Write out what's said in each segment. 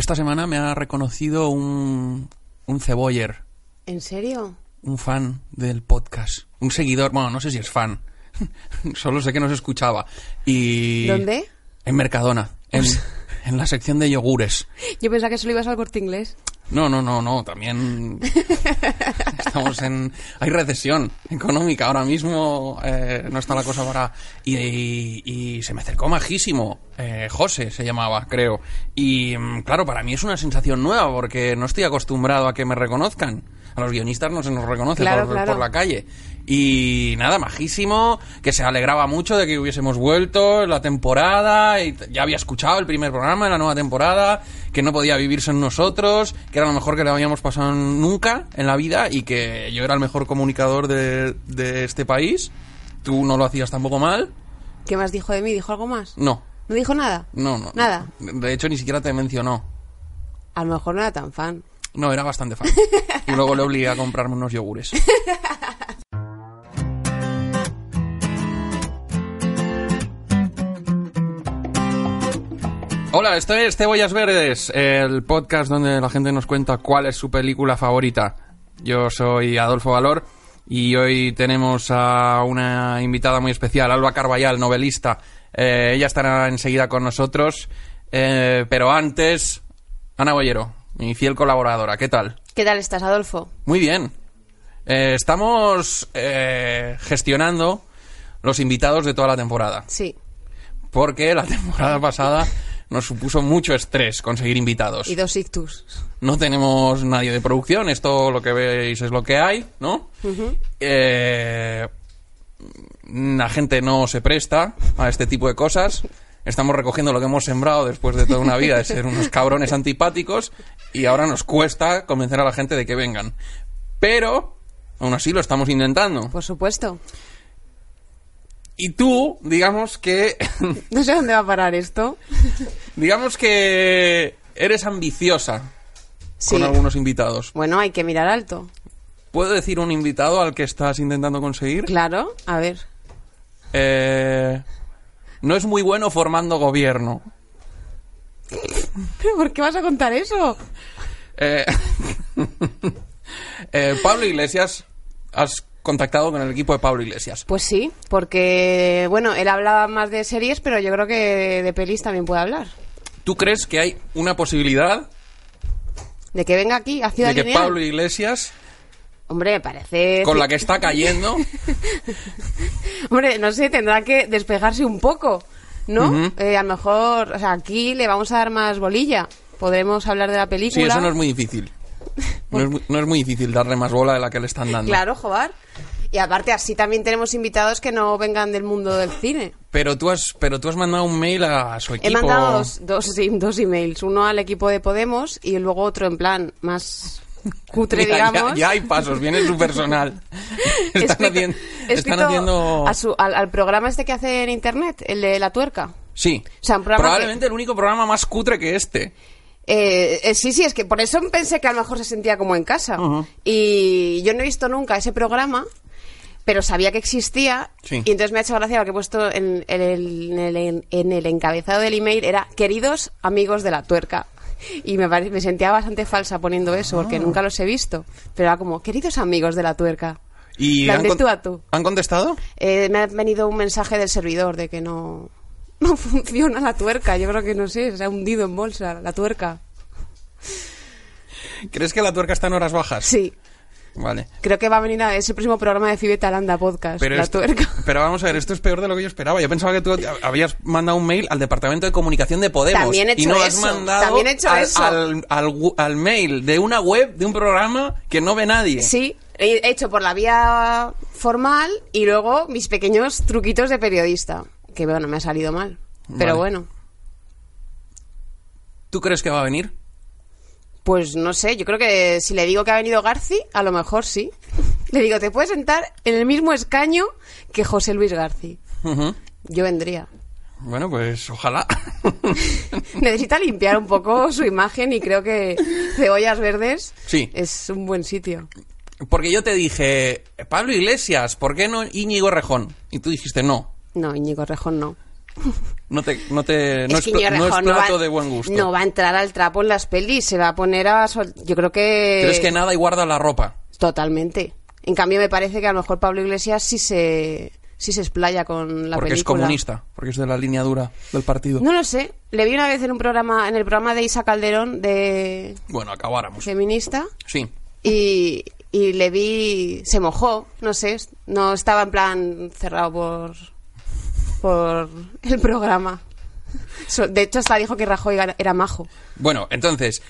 Esta semana me ha reconocido un, un ceboller, ¿En serio? un fan del podcast, un seguidor, bueno, no sé si es fan, solo sé que nos escuchaba. Y ¿Dónde? En Mercadona, en, en la sección de yogures. Yo pensaba que solo ibas al corte inglés. No, no, no, no, también estamos en... Hay recesión económica ahora mismo, eh, no está la cosa para... Y, y- y se me acercó majísimo, eh, José se llamaba, creo. Y mm, claro, para mí es una sensación nueva porque no estoy acostumbrado a que me reconozcan. A los guionistas no se nos reconoce Claro, por, claro. por la calle. Y nada, majísimo, que se alegraba mucho de que hubiésemos vuelto la temporada, y ya había escuchado el primer programa de la nueva temporada, que no podía vivirse en nosotros, que era lo mejor que le habíamos pasado nunca en la vida y que yo era el mejor comunicador de, de este país. Tú no lo hacías tampoco mal. ¿Qué más dijo de mí? ¿Dijo algo más? No, ¿No dijo nada? no, no. Nada. De hecho, ni siquiera te mencionó. A lo mejor no era tan fan. No, era bastante fan. Y luego le obligué a comprarme unos yogures. Hola, esto es Cebollas Verdes, el podcast donde la gente nos cuenta cuál es su película favorita. Yo soy Adolfo Valor y hoy tenemos a una invitada muy especial, Alba Carballal, novelista. Eh, ella estará enseguida con nosotros, eh, pero antes, Ana Bollero, mi fiel colaboradora. ¿Qué tal? ¿Qué tal estás, Adolfo? Muy bien. Eh, estamos eh, gestionando los invitados de toda la temporada. Sí. Porque la temporada pasada nos supuso mucho estrés conseguir invitados. Y dos ictus. No tenemos nadie de producción, esto lo que veis es lo que hay, ¿no? Eh, la gente no se presta a este tipo de cosas. Estamos recogiendo lo que hemos sembrado después de toda una vida de ser unos cabrones antipáticos y ahora nos cuesta convencer a la gente de que vengan. Pero, aún así lo estamos intentando. Por supuesto. Y tú, digamos que, No sé dónde va a parar esto. digamos que eres ambiciosa Sí. con algunos invitados. Bueno, hay que mirar alto. ¿Puedo decir un invitado al que estás intentando conseguir? Claro. A ver. Eh, no es muy bueno formando gobierno. ¿Pero por qué vas a contar eso? Eh, eh, Pablo Iglesias, has contactado con el equipo de Pablo Iglesias. Pues sí, porque, bueno, él hablaba más de series, pero yo creo que de pelis también puede hablar. ¿Tú crees que hay una posibilidad De que venga aquí, a Ciudad de que Lineal. Pablo Iglesias, Hombre, me parece... con la que está cayendo, Hombre, no sé, tendrá que despegarse un poco, ¿no? Ujú. Eh, a lo mejor, o sea, aquí le vamos a dar más bolilla. Podremos hablar de la sí, película. eso no es muy difícil. No es muy, no es muy difícil darle más bola de la que le están dando. Claro, joder. Y aparte, así también tenemos invitados que no vengan del mundo del cine. Pero tú has, pero tú has mandado un mail a su equipo. He mandado dos, dos, sí, dos emails. Uno al equipo de Podemos y luego otro en plan más cutre, ya- digamos. Ya, hay pasos, viene su personal. Están, escrito- haciendo, están haciendo... a su- al, al programa este que hace en internet, el de la tuerca. Sí. O sea, Probablemente el único programa más cutre que este. Eh, eh, sí, sí, es que por eso pensé que a lo mejor se sentía como en casa. Y yo no he visto nunca ese programa, pero sabía que existía. Sí. Y entonces me ha hecho gracia lo que he puesto en, en el, en el- en el encabezado del email, era queridos amigos de la tuerca. Y me, pare- me sentía bastante falsa poniendo eso, porque Ah. nunca los he visto. Pero era como, queridos amigos de la tuerca. Y han tú a tú. ¿Han contestado? Eh, me ha venido un mensaje del servidor de que no, no funciona la tuerca. Yo creo que no sé, se ha hundido en bolsa la tuerca. ¿Crees que la tuerca está en horas bajas? Sí. Vale. Creo que va a venir a ese próximo programa de Fibeta Aranda Podcast, Pero, la esto- tuerca. pero vamos a ver, esto es peor de lo que yo esperaba. Yo pensaba que tú habías mandado un mail al departamento de comunicación de Podemos. También he y hecho no has eso, mandado también he hecho al, eso. Al, al mail de una web, de un programa que no ve nadie. Sí, he hecho por la vía formal y luego mis pequeños truquitos de periodista. Que bueno, me ha salido mal. Pero Vale. bueno, ¿Tú crees que va a venir? Pues no sé, yo creo que si le digo que ha venido Garci, a lo mejor sí. Le digo, te puedes sentar en el mismo escaño que José Luis Garci. Yo vendría. Bueno, pues ojalá. Necesita limpiar un poco su imagen y creo que Cebollas Verdes Sí. es un buen sitio. Porque yo te dije, Pablo Iglesias, ¿por qué no Íñigo Rejón? Y tú dijiste no. No, Íñigo Rejón no. No te, no te, no es, no es no plato va- de buen gusto. No va a entrar al trapo en las pelis, se va a poner a... sol- Yo creo que... ¿Crees que nada y guarda la ropa? Totalmente. En cambio, me parece que a lo mejor Pablo Iglesias sí se, sí se explaya con la porque es película. comunista, porque es de la línea dura del partido. No lo sé. Le vi una vez en un programa, en el programa de Isa Calderón de Bueno, acabáramos. feminista Sí. y, y le vi, se mojó, no sé, no estaba en plan cerrado por, por el programa. De hecho, hasta dijo que Rajoy era- majo. Bueno, entonces...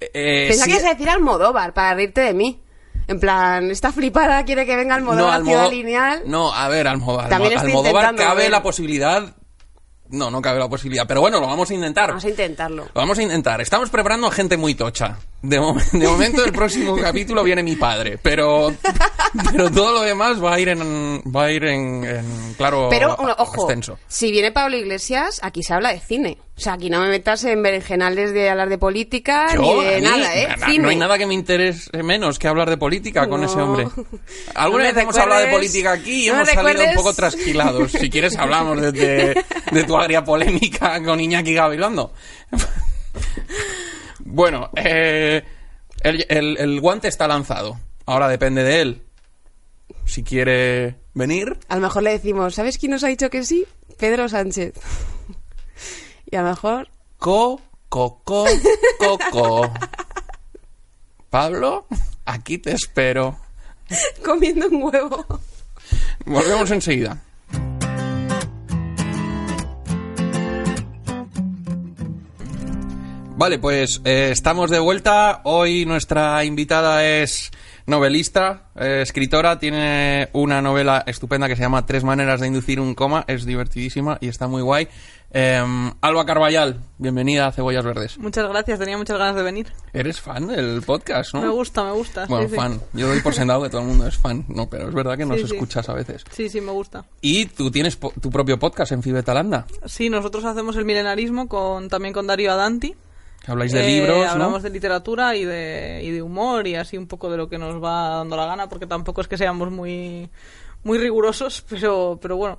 eh, Pensaba si- que ibas a decir Almodóvar para reírte de mí. En plan, esta flipada quiere que venga Almodóvar a Ciudad Lineal. No, a ver, Almodóvar. También estoy Almodóvar cabe ver. la posibilidad... No, no cabe la posibilidad. Pero bueno, lo vamos a intentar. Vamos a intentarlo. Lo vamos a intentar. Estamos preparando a gente muy tocha. De, mo- de momento, el próximo capítulo viene mi padre. Pero, pero todo lo demás va a ir en, va a ir en, en claro Pero, ojo, extenso. si viene Pablo Iglesias, aquí se habla de cine. O sea, aquí no me metas en berenjenales de hablar de política Yo, ni de mí, nada, ¿eh? na-. No hay nada que me interese menos que hablar de política con No. ese hombre. Alguna vez hemos hablado de política aquí y no hemos salido un poco trasquilados. Si quieres hablamos de, de- de tu agria polémica con Iñaki Gabilondo. Bueno, eh, el, el- el guante está lanzado. Ahora depende de él. Si quiere venir, A lo mejor le decimos, ¿sabes quién nos ha dicho que sí? Pedro Sánchez. y a lo mejor... co, co, co, co, co. Pablo, aquí te espero. comiendo un huevo. Volvemos enseguida. Vale, pues eh, estamos de vuelta. Hoy nuestra invitada es novelista, eh, escritora, tiene una novela estupenda que se llama Tres maneras de inducir un coma, es divertidísima y está muy guay. Em, Alba Carballal, bienvenida a Cebollas Verdes. Muchas gracias, tenía muchas ganas de venir. Eres fan del podcast, ¿no? Me gusta, me gusta. Bueno, sí, sí. fan. Yo doy por sentado que todo el mundo es fan, no, pero es verdad que nos sí. escuchas a veces. Sí, sí, me gusta. Y tú tienes po- tu propio podcast en Fibetalanda. Sí, nosotros hacemos el milenarismo con, también con Darío Adanti. Habláis de Eh, libros. Hablamos de literatura y de, y de humor y así un poco de lo que nos va dando la gana, porque tampoco es que seamos muy, muy rigurosos, pero, pero bueno,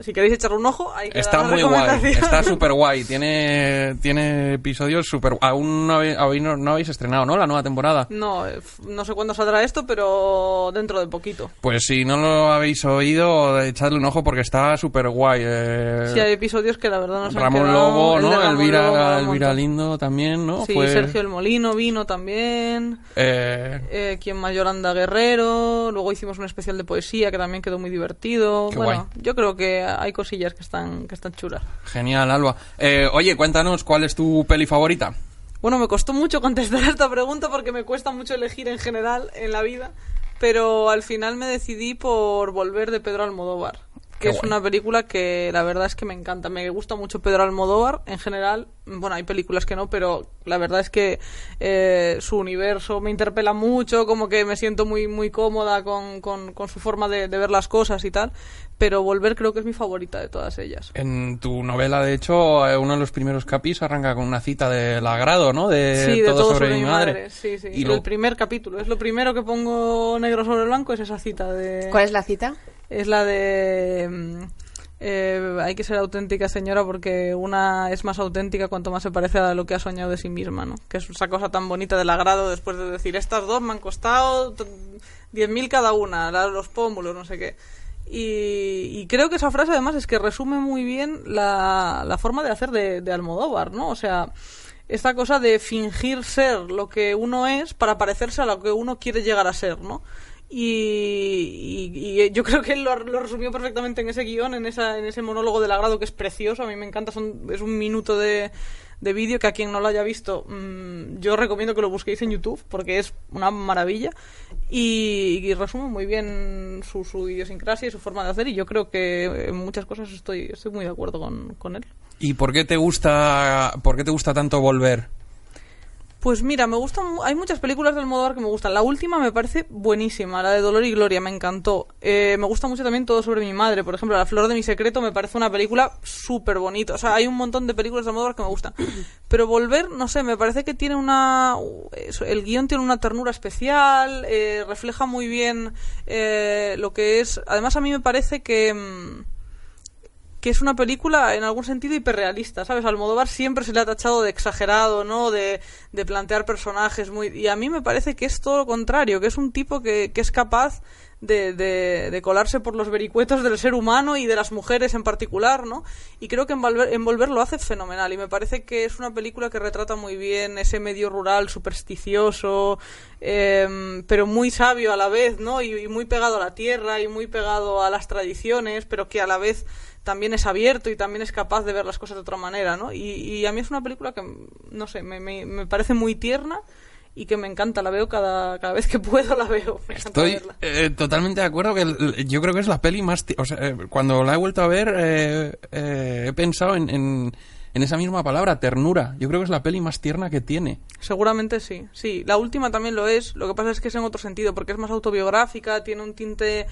si queréis echarle un ojo, hay que Está muy guay, está súper guay. Tiene, tiene episodios súper... Aún no habéis, no, no estrenado, ¿no? La nueva temporada. No, no sé cuándo saldrá esto, pero dentro de poquito. Pues si no lo habéis oído, echadle un ojo porque está súper guay. eh, Sí, hay episodios que la verdad nos han Ramón Lobo, el ¿no? Ramón Elvira, Lobo. Lindo también, ¿no? Sí, Fue- Sergio El Molino vino también. eh, Eh, quien mayor anda Guerrero. Luego hicimos un especial de poesía que también quedó muy divertido. Qué bueno, guay. yo creo que hay cosillas que están, que están chulas. genial, Alba. Eh, oye, cuéntanos cuál es tu peli favorita. Bueno, me costó mucho contestar esta pregunta porque me cuesta mucho elegir en general en la vida. Pero al final me decidí por Volver de Pedro Almodóvar. Qué Que es una película que la verdad es que me encanta. Me gusta mucho Pedro Almodóvar en general. Bueno, hay películas que no, pero la verdad es que eh, su universo me interpela mucho. Como que me siento muy, muy cómoda con, con- con su forma de, de ver las cosas y tal. Pero Volver creo que es mi favorita de todas ellas. En tu novela, de hecho, eh, uno de los primeros capis arranca con una cita del agrado, ¿no? De, sí, de todo, sobre, mi madre. Sí, sí. Y el primer capítulo. Es lo primero que pongo negro sobre blanco, es esa cita de... ¿Cuál es la cita? Es la de... mm, eh, hay que ser auténtica señora porque una es más auténtica cuanto más se parece a lo que ha soñado de sí misma, ¿no? Que es esa cosa tan bonita del agrado después de decir estas dos me han costado t- 10.000 cada una, los pómulos, no sé qué. Y, creo que esa frase además es que resume muy bien la, la forma de hacer de, Almodóvar, ¿no? O sea, esta cosa de fingir ser lo que uno es para parecerse a lo que uno quiere llegar a ser, ¿no? Y, y- yo creo que él lo, lo resumió perfectamente en ese guion, en, esa, en ese monólogo del agrado que es precioso. A mí me encanta, son- es un minuto de, de vídeo que a quien no lo haya visto, mm, yo recomiendo que lo busquéis en YouTube porque es una maravilla y, y resume muy bien su, su idiosincrasia y su forma de hacer. Y yo creo que en muchas cosas estoy, estoy muy de acuerdo con, con él. ¿Y por qué te gusta, por qué te gusta tanto volver? Pues mira, me gustan, hay muchas películas del Almodóvar que me gustan. La última me parece buenísima, la de Dolor y Gloria, me encantó. Eh, me gusta mucho también todo sobre mi madre, por ejemplo, La Flor de mi Secreto me parece una película súper bonita. O sea, hay un montón de películas del Almodóvar que me gustan. Pero Volver, no sé, me parece que tiene una... El guion tiene una ternura especial, eh, refleja muy bien eh, lo que es... Además, a mí me parece que... Que es una película en algún sentido hiperrealista, ¿sabes? Almodóvar siempre se le ha tachado de exagerado, ¿no? De, de plantear personajes muy... Y a mí me parece que es todo lo contrario, que es un tipo que, que es capaz de, de, de, colarse por los vericuetos del ser humano y de las mujeres en particular, ¿no? Y creo que Envolver, lo hace fenomenal y me parece que es una película que retrata muy bien ese medio rural supersticioso, eh, pero muy sabio a la vez, ¿no? Y, y muy pegado a la tierra y muy pegado a las tradiciones, pero que a la vez también es abierto y también es capaz de ver las cosas de otra manera, ¿no? Y, y a mí es una película que, no sé, me, me, me, parece muy tierna y que me encanta, la veo cada, cada vez que puedo, la veo. Me Estoy eh, totalmente de acuerdo que el, yo creo que es la peli más... O sea, eh, cuando la he vuelto a ver eh, eh, he pensado en, en, en, esa misma palabra, ternura. Yo creo que es la peli más tierna que tiene. Seguramente sí, sí. La última también lo es, lo que pasa es que es en otro sentido, porque es más autobiográfica, tiene un tinte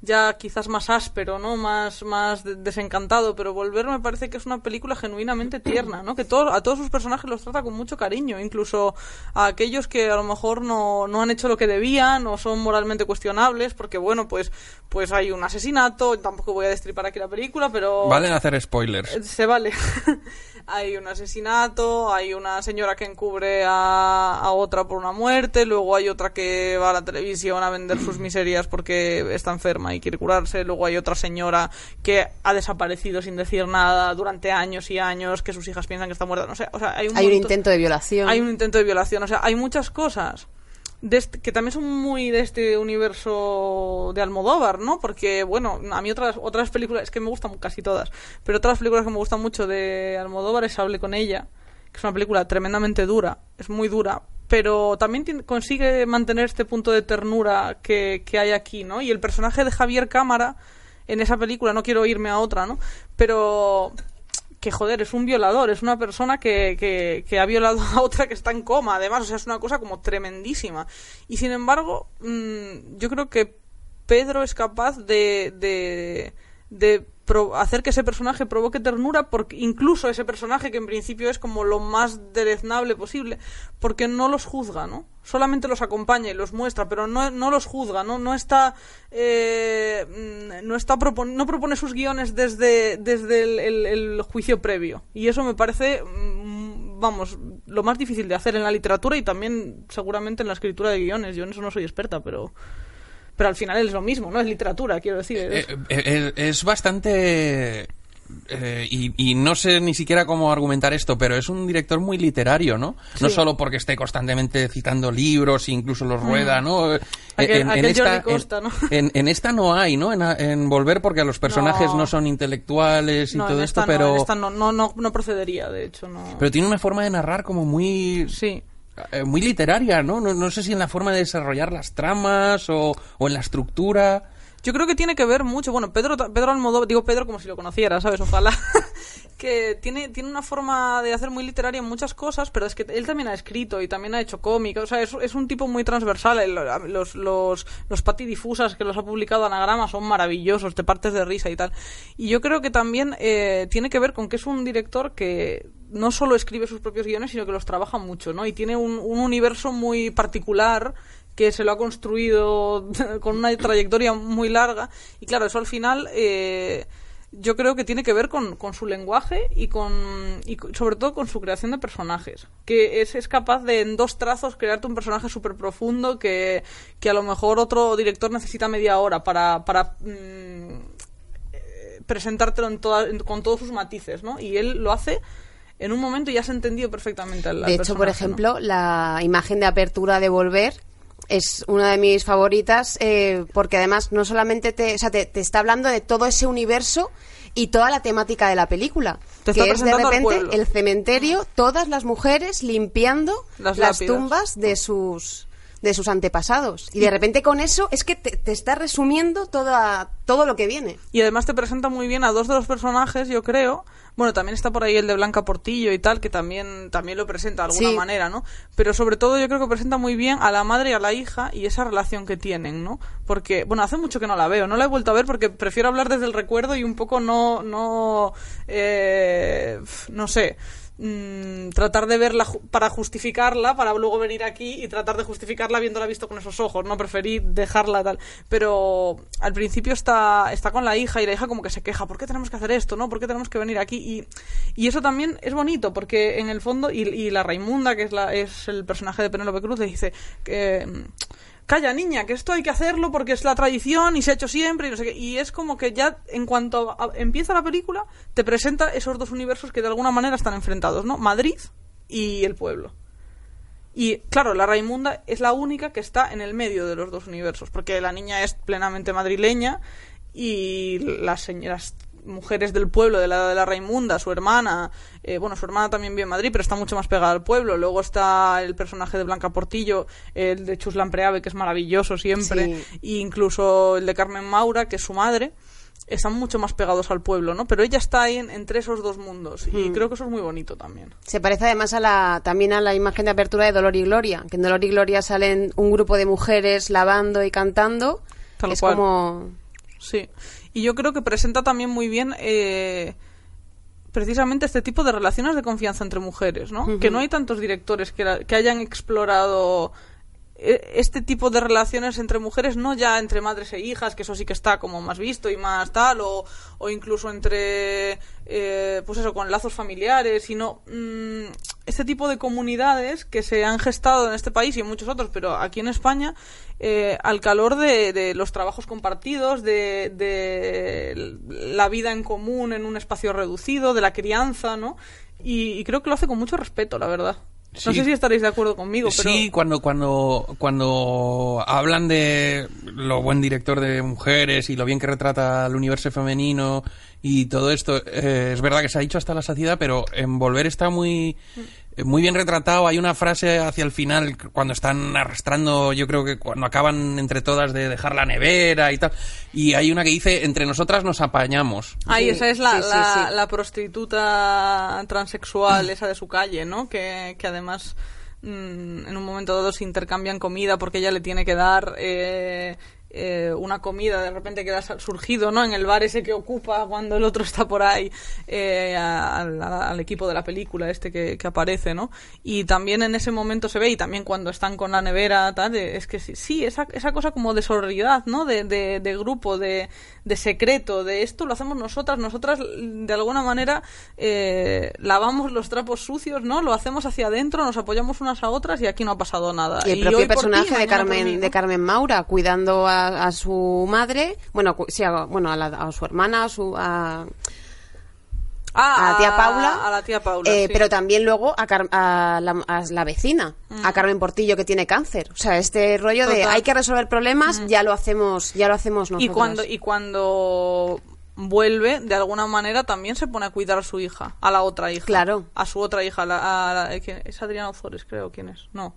ya quizás más áspero, ¿no? Más, más desencantado, pero Volver me parece que es una película genuinamente tierna, ¿no? Que todo, a todos sus personajes los trata con mucho cariño, incluso a aquellos que a lo mejor no, no han hecho lo que debían o son moralmente cuestionables, porque bueno, pues, pues hay un asesinato, tampoco voy a destripar aquí la película, pero... Valen hacer spoilers. Se vale. hay un asesinato, hay una señora que encubre a, a, otra por una muerte, luego hay otra que va a la televisión a vender sus miserias porque está enferma y quiere curarse, luego hay otra señora que ha desaparecido sin decir nada durante años y años, que sus hijas piensan que está muerta, no sé, o sea, hay un, hay un intento de violación. Hay un intento de violación, o sea, hay muchas cosas este, que también son muy de este universo de Almodóvar, ¿no? Porque, bueno, a mí otras, otras películas, es que me gustan casi todas, pero otras películas que me gustan mucho de Almodóvar es Hable con ella, que es una película tremendamente dura, es muy dura, pero también consigue mantener este punto de ternura que, que hay aquí, ¿no? Y el personaje de Javier Cámara en esa película, no quiero irme a otra, ¿no? Pero que joder, es un violador, es una persona que, que, que, ha violado a otra que está en coma, además, o sea, es una cosa como tremendísima. Y sin embargo, mmm, yo creo que Pedro es capaz de, de, de hacer que ese personaje provoque ternura, porque incluso ese personaje que en principio es como lo más dereznable posible, porque no los juzga, ¿no? Solamente los acompaña y los muestra, pero no, no los juzga, ¿no? No está, eh, no está propon no propone sus guiones desde, desde el, el, el, juicio previo. Y eso me parece, vamos, lo más difícil de hacer en la literatura y también seguramente en la escritura de guiones. Yo en eso no soy experta, pero pero al final es lo mismo, ¿no? Es literatura, quiero decir. Es, eh, eh, es bastante... Eh, y, y, no sé ni siquiera cómo argumentar esto, pero es un director muy literario, ¿no? Sí. No solo porque esté constantemente citando libros, incluso los rueda, ¿no? Aquel, en, aquel en, esta, Costa, ¿no? En, en, esta no hay, ¿no? En, Volver porque los personajes no, no son intelectuales y no, todo esto, no, pero... En esta no, no, no, no procedería, de hecho, no... Pero tiene una forma de narrar como muy... Sí muy literaria, ¿no? ¿no? Sé si en la forma de desarrollar las tramas o, o en la estructura. Yo creo que tiene que ver mucho. Bueno, Pedro, Pedro Almodóvar, digo Pedro como si lo conociera, ¿sabes? Ojalá. que tiene, tiene una forma de hacer muy literaria en muchas cosas, pero es que él también ha escrito y también ha hecho cómic. O sea, es, es un tipo muy transversal. Los, los, los patidifusas que los ha publicado Anagrama son maravillosos, te partes de risa y tal. Y yo creo que también eh, tiene que ver con que es un director que no solo escribe sus propios guiones, sino que los trabaja mucho, ¿no? Y tiene un, un universo muy particular que se lo ha construido con una trayectoria muy larga. Y claro, eso al final eh, yo creo que tiene que ver con, con su lenguaje y con y sobre todo con su creación de personajes. Que es, es capaz de en dos trazos crearte un personaje súper profundo que, que a lo mejor otro director necesita media hora para... para mmm, presentártelo en toda, en, con todos sus matices, ¿no? Y él lo hace en un momento ya se ha entendido perfectamente al De hecho, por ejemplo, ¿no? la imagen de apertura de Volver es una de mis favoritas eh, porque además no solamente te, o sea, te, te, está hablando de todo ese universo y toda la temática de la película. Te que es de repente el cementerio, todas las mujeres limpiando las, las tumbas de sus de sus antepasados. Y de repente con eso es que te, te está resumiendo toda, todo lo que viene. Y además te presenta muy bien a dos de los personajes, yo creo. Bueno, también está por ahí el de Blanca Portillo y tal, que también, también lo presenta de alguna Sí. manera, ¿no? Pero sobre todo yo creo que presenta muy bien a la madre y a la hija y esa relación que tienen, ¿no? Porque, bueno, hace mucho que no la veo, no la he vuelto a ver porque prefiero hablar desde el recuerdo y un poco no, no, eh, no sé, mm, tratar de verla para justificarla, para luego venir aquí y tratar de justificarla viéndola visto con esos ojos, ¿no? Preferí dejarla tal. Pero al principio está, está con la hija y la hija como que se queja, ¿por qué tenemos que hacer esto, no? ¿Por qué tenemos que venir aquí? Y, y eso también es bonito porque en el fondo, y, la Raimunda, que es, la, es el personaje de Penélope Cruz, le dice que... Calla, niña, que esto hay que hacerlo porque es la tradición y se ha hecho siempre y no sé qué. Y es como que ya en cuanto empieza la película, te presenta esos dos universos que de alguna manera están enfrentados, ¿no? Madrid y el pueblo. Y claro, la Raimunda es la única que está en el medio de los dos universos, porque la niña es plenamente madrileña y las señoras mujeres del pueblo de la de la Raimunda, su hermana, eh, bueno, su hermana también vive en Madrid, pero está mucho más pegada al pueblo. Luego está el personaje de Blanca Portillo, el de Chus Lampreave, que es maravilloso siempre, Sí. e incluso el de Carmen Maura, que es su madre. Están mucho más pegados al pueblo, ¿no? Pero ella está ahí en- entre esos dos mundos y creo que eso es muy bonito también. Se parece además a la, también a la imagen de apertura de Dolor y Gloria, que en Dolor y Gloria salen un grupo de mujeres lavando y cantando. Tal es cual. como... Sí, y yo creo que presenta también muy bien eh, precisamente este tipo de relaciones de confianza entre mujeres, ¿no? Que no hay tantos directores que, la- que hayan explorado eh, este tipo de relaciones entre mujeres, no ya entre madres e hijas, que eso sí que está como más visto y más tal, o, o incluso entre, eh, pues eso, con lazos familiares, sino mm, este tipo de comunidades que se han gestado en este país y en muchos otros, pero aquí en España, eh, al calor de, de los trabajos compartidos, de, de la vida en común en un espacio reducido, de la crianza, ¿no? Y, y creo que lo hace con mucho respeto, la verdad. No sé si estaréis de acuerdo conmigo, pero... Sí, cuando, cuando, cuando hablan de lo buen director de mujeres y lo bien que retrata el universo femenino y todo esto, eh, es verdad que se ha dicho hasta la saciedad, pero en Volver está muy, eh, muy bien retratado. Hay una frase hacia el final, cuando están arrastrando, yo creo que cuando acaban entre todas de dejar la nevera y tal, y hay una que dice, entre nosotras nos apañamos. Ay, Sí, esa es la, sí, sí, la, sí. la prostituta transexual, esa de su calle, ¿no? Que, que además mm, en un momento dado se intercambian comida porque ella le tiene que dar eh, eh, una comida de repente queda sa- surgido, ¿no? En el bar ese que ocupa cuando el otro está por ahí eh, a- al, al equipo de la película este que, que aparece, ¿no? Y también en ese momento se ve y también cuando están con la nevera, tal, eh, es que sí, sí, esa, esa cosa como de sororidad, ¿no? De, de, de grupo, de, de secreto, de esto lo hacemos nosotras, nosotras de alguna manera eh, lavamos los trapos sucios, ¿no? Lo hacemos hacia adentro, nos apoyamos unas a otras y aquí no ha pasado nada. Y el propio ti, personaje de Carmen, de Carmen Maura cuidando a, a su madre, bueno, sí, a, bueno, a, la- a su hermana, a su, a, Ah, a la tía Paula. A la tía Paula. eh, sí. Pero también luego a, Car- a la, a la vecina, a Carmen Portillo que tiene cáncer. O sea, este rollo de hay que resolver problemas, ya lo hacemos, ya lo hacemos nosotros. y cuando y cuando vuelve de alguna manera también se pone a cuidar a su hija a la otra hija Claro. a su otra hija a la- a la- ¿quién? es Adriana Ozores creo quién es no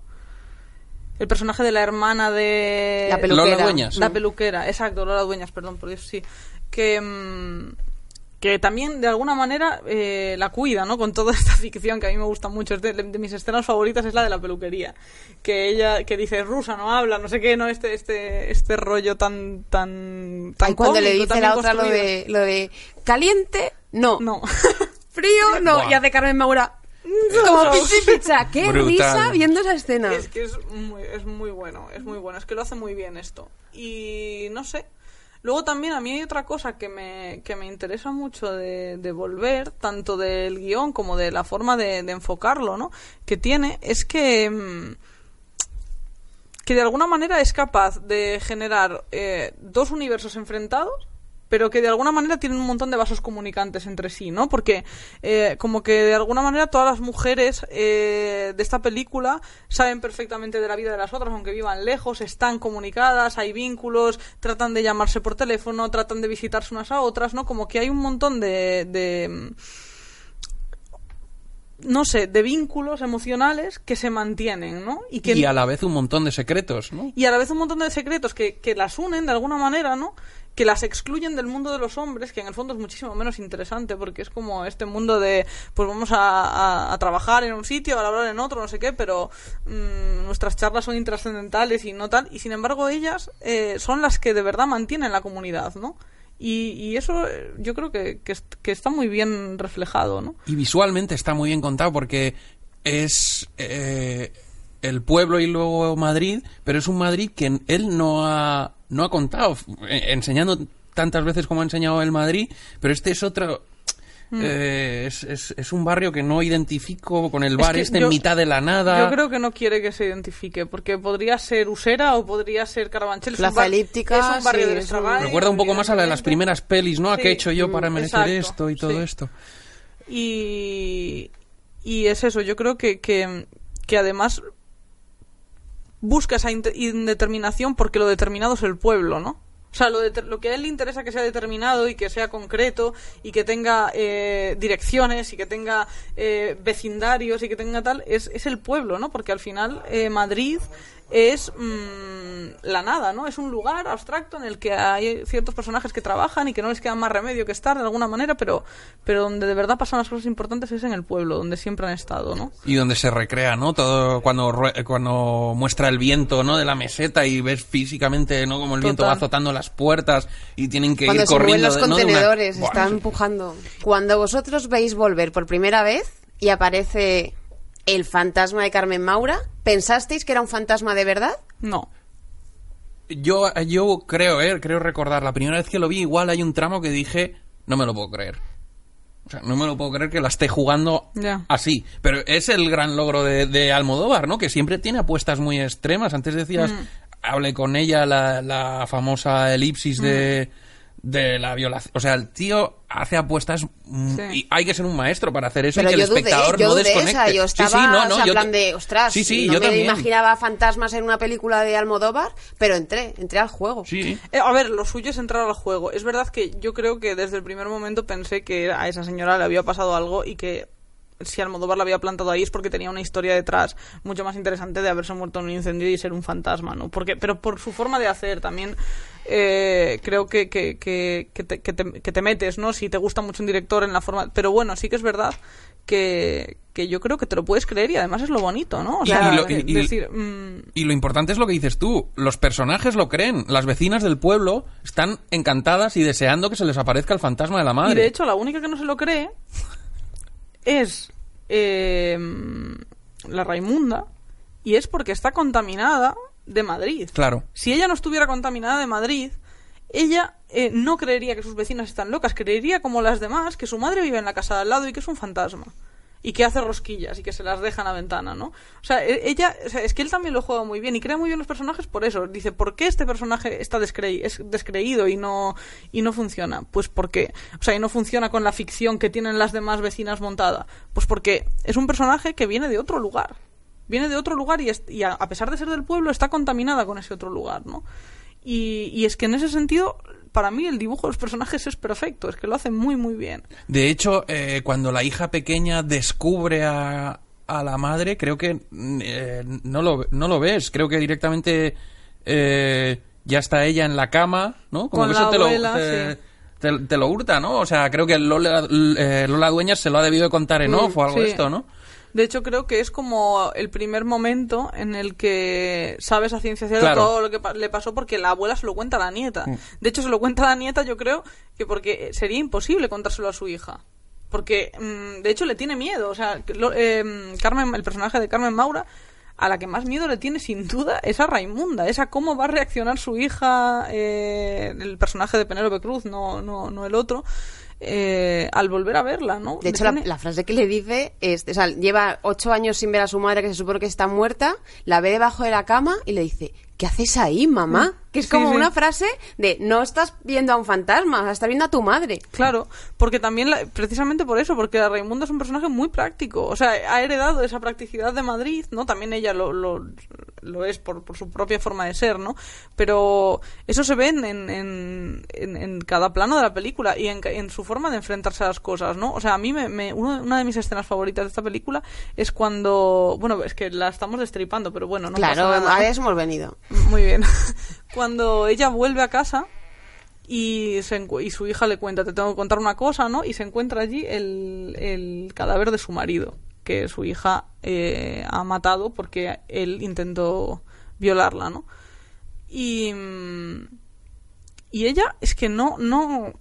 el personaje de la hermana de La peluquera. Lola Dueñas. la peluquera exacto Lola Dueñas perdón por Dios sí que mm, que también de alguna manera eh, la cuida, ¿no? Con toda esta ficción que a mí me gusta mucho. Es de, de mis escenas favoritas es la de la peluquería. Que ella, que dice rusa, no habla, no sé qué, ¿no? Este, este, este rollo tan, tan, tan Ay, cuando le cómico, dice tan la bien otra lo de, lo de caliente, no. No. Frío, no. Buah. Y hace Carmen Maura. Como pizza y pizza. Qué Brutal. risa viendo esa escena. Es que es muy, es muy bueno, es muy bueno. Es que lo hace muy bien esto. Y no sé. Luego también a mí hay otra cosa que me, que me interesa mucho de, de volver, tanto del guion como de la forma de, de enfocarlo, ¿no? Que tiene, es que... mm, que de alguna manera es capaz de generar eh, dos universos enfrentados, pero que de alguna manera tienen un montón de vasos comunicantes entre sí, ¿no? Porque eh, como que de alguna manera todas las mujeres eh, de esta película saben perfectamente de la vida de las otras, aunque vivan lejos, están comunicadas, hay vínculos, tratan de llamarse por teléfono, tratan de visitarse unas a otras, ¿no? Como que hay un montón de... de no sé, de vínculos emocionales que se mantienen, ¿no? Y, que, a la vez un montón de secretos, ¿no? Y a la vez un montón de secretos que, que las unen de alguna manera, ¿no? Que las excluyen del mundo de los hombres, que en el fondo es muchísimo menos interesante, porque es como este mundo de, pues vamos a, trabajar en un sitio, a hablar en otro, no sé qué, pero mm, nuestras charlas son intrascendentales y no tal, y sin embargo ellas eh, son las que de verdad mantienen la comunidad, ¿no? Y, eso eh, yo creo que, que, está muy bien reflejado, ¿no? Y visualmente está muy bien contado porque es eh, el pueblo y luego Madrid, pero es un Madrid que él no ha, no ha contado, eh, enseñando tantas veces como ha enseñado el Madrid, pero este es otro... Mm. es, es, un barrio que no identifico con el bar este en mitad de la nada. Yo creo que no quiere que se identifique, porque podría ser Usera o podría ser Carabanchel. Plaza Elíptica. Es un barrio de Recuerda un poco más a la de las primeras pelis, ¿no? a qué he hecho yo para merecer esto y todo esto. Y, y es eso, yo creo que, que, que además busca esa indeterminación porque lo determinado es el pueblo, ¿no? O sea, lo, lo, que a él le interesa que sea determinado y que sea concreto y que tenga eh, direcciones y que tenga eh, vecindarios y que tenga tal, es, es el pueblo, ¿no? Porque al final eh, Madrid es mm, la nada, ¿no? Es un lugar abstracto en el que hay ciertos personajes que trabajan y que no les queda más remedio que estar de alguna manera, pero, pero donde de verdad pasan las cosas importantes es en el pueblo, donde siempre han estado, ¿no? Y donde se recrea, ¿no? Todo cuando, cuando muestra el viento, ¿no? De la meseta y ves físicamente, ¿no? Como el viento va azotando las puertas y tienen que ir corriendo. los contenedores, están empujando. Cuando vosotros veis volver por primera vez y aparece el fantasma de Carmen Maura, ¿pensasteis que era un fantasma de verdad? No. Yo, yo creo, eh, creo recordar, la primera vez que lo vi, igual hay un tramo que dije, no me lo puedo creer. O sea, no me lo puedo creer que la esté jugando así. Pero es el gran logro de, Almodóvar, ¿no? Que siempre tiene apuestas muy extremas. Antes decías, mm. hablé con ella, la, famosa elipsis de mm de la violación. O sea, el tío hace apuestas y hay que ser un maestro para hacer eso y que el espectador no desconecte. yo estaba sí, sí, no, no, plan de, ostras, sí, sí, no yo me imaginaba fantasmas en una película de Almodóvar, pero entré, entré al juego. Sí. Eh, a ver, lo suyo es entrar al juego. Es verdad que yo creo que desde el primer momento pensé que a esa señora le había pasado algo y que si Almodóvar la había plantado ahí es porque tenía una historia detrás mucho más interesante de haberse muerto en un incendio y ser un fantasma, ¿no? Porque, pero por su forma de hacer también eh, creo que, que, que, que, te, que, te, metes, ¿no? Si te gusta mucho un director en la forma... Pero bueno, sí que es verdad que, que yo creo que te lo puedes creer y además es lo bonito, ¿no? O sea, y, lo, decir, mm, y lo importante es lo que dices tú, los personajes lo creen, las vecinas del pueblo están encantadas y deseando que se les aparezca el fantasma de la madre. Y de hecho, la única que no se lo cree es eh, la Raimunda y es porque está contaminada de Madrid. Claro. Si ella no estuviera contaminada de Madrid, ella eh, no creería que sus vecinas están locas, creería como las demás que su madre vive en la casa de al lado y que es un fantasma. Y que hace rosquillas y que se las deja en la ventana, ¿no? O sea, e, ella, es que él también lo juega muy bien y crea muy bien los personajes por eso. Dice, ¿por qué este personaje está es descreído y no, y no funciona? Pues porque, o sea, y no funciona con la ficción que tienen las demás vecinas montada. Pues porque es un personaje que viene de otro lugar viene de otro lugar y, y a, pesar de ser del pueblo está contaminada con ese otro lugar, ¿no? Y, y, es que en ese sentido, para mí el dibujo de los personajes es perfecto, es que lo hace muy, muy bien. De hecho, eh, cuando la hija pequeña descubre a, a la madre, creo que eh, no, lo, no lo ves, creo que directamente eh, ya está ella en la cama, ¿no? Como Con eso te, lo, te, lo hurta, ¿no? O sea, creo que Lola, Lola Dueñas se lo ha debido de contar en mm, off o algo de esto, ¿no? De hecho, creo que es como el primer momento en el que sabes a ciencia cierta todo lo que le pasó porque la abuela se lo cuenta a la nieta. Mm. De hecho, se lo cuenta a la nieta, yo creo, que porque sería imposible contárselo a su hija. Porque, mm, de hecho, le tiene miedo. O sea, eh, Carmen, el personaje de Carmen Maura, a la que más miedo le tiene sin duda es a Raimunda, es a cómo va a reaccionar su hija, eh, el personaje de Penélope Cruz, no, no, no el otro, eh, al volver a verla, ¿no? De hecho, la, frase que le dice es, o sea, lleva ocho años sin ver a su madre, que se supone que está muerta, la ve debajo de la cama y le dice, ¿qué haces ahí, mamá? Que es Sí, como sí. una frase de, no estás viendo a un fantasma, estás viendo a tu madre. Claro, porque también, la- precisamente por eso, porque la Raimunda es un personaje muy práctico. O sea, ha heredado esa practicidad de Madrid, ¿no? También ella lo, lo, lo es por, por su propia forma de ser, ¿no? Pero eso se ve en, en, en- cada plano de la película y en su forma de enfrentarse a las cosas, ¿no? O sea, a mí me, me- uno- una de mis escenas favoritas de esta película es cuando... Bueno, es que la estamos destripando, pero bueno, no claro, pasa nada. a eso hemos venido. Muy bien. Cuando ella vuelve a casa y, se y su hija le cuenta, te tengo que contar una cosa, ¿no? Y se encuentra allí el, el cadáver de su marido, que su hija eh, ha matado porque él intentó violarla, ¿no? Y, mm, y ella es que no, no,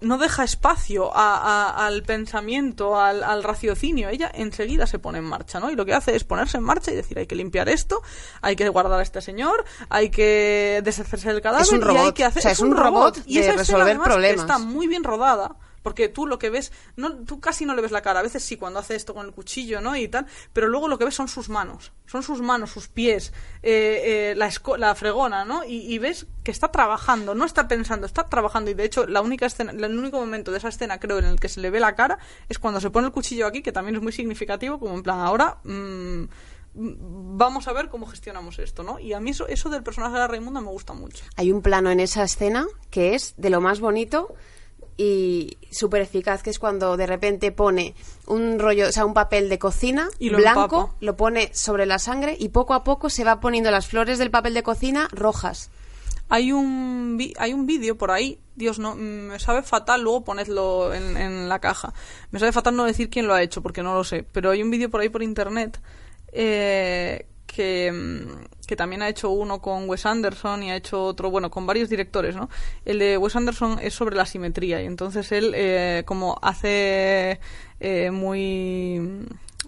no deja espacio a- a- al pensamiento, al, al raciocinio. Ella enseguida se pone en marcha, ¿no? Y lo que hace es ponerse en marcha y decir, hay que limpiar esto, hay que guardar a este señor, hay que deshacerse del cadáver Es un y hay que hacer... O sea, es un robot Y de esa escena, resolver además, problemas. Está muy bien rodada. Porque tú lo que ves, no, tú casi no le ves la cara, a veces sí cuando hace esto con el cuchillo, ¿no? Y tal, pero luego lo que ves son sus manos, son sus manos, sus pies, eh, eh, la, la fregona, ¿no? Y, ves que está trabajando, no está pensando, está trabajando. Y de hecho, la única escena, el único momento de esa escena, creo, en el que se le ve la cara, es cuando se pone el cuchillo aquí, que también es muy significativo, como en plan, ahora. mm, Vamos a ver cómo gestionamos esto, ¿no? Y a mí eso, eso del personaje de la Raimunda me gusta mucho. Hay un plano en esa escena que es de lo más bonito y súper eficaz, que es cuando de repente pone un rollo, o sea, un papel de cocina Y lo blanco, empapa. lo pone sobre la sangre y poco a poco se va poniendo las flores del papel de cocina rojas. Hay un vi- hay un vídeo por ahí, Dios no, mm, me sabe fatal, luego ponedlo en, en la caja. Me sabe fatal no decir quién lo ha hecho, porque no lo sé, pero hay un vídeo por ahí por internet eh, que, mm, que también ha hecho uno con Wes Anderson y ha hecho otro, bueno, con varios directores, ¿no? El de Wes Anderson es sobre la simetría y entonces él eh, como hace eh, muy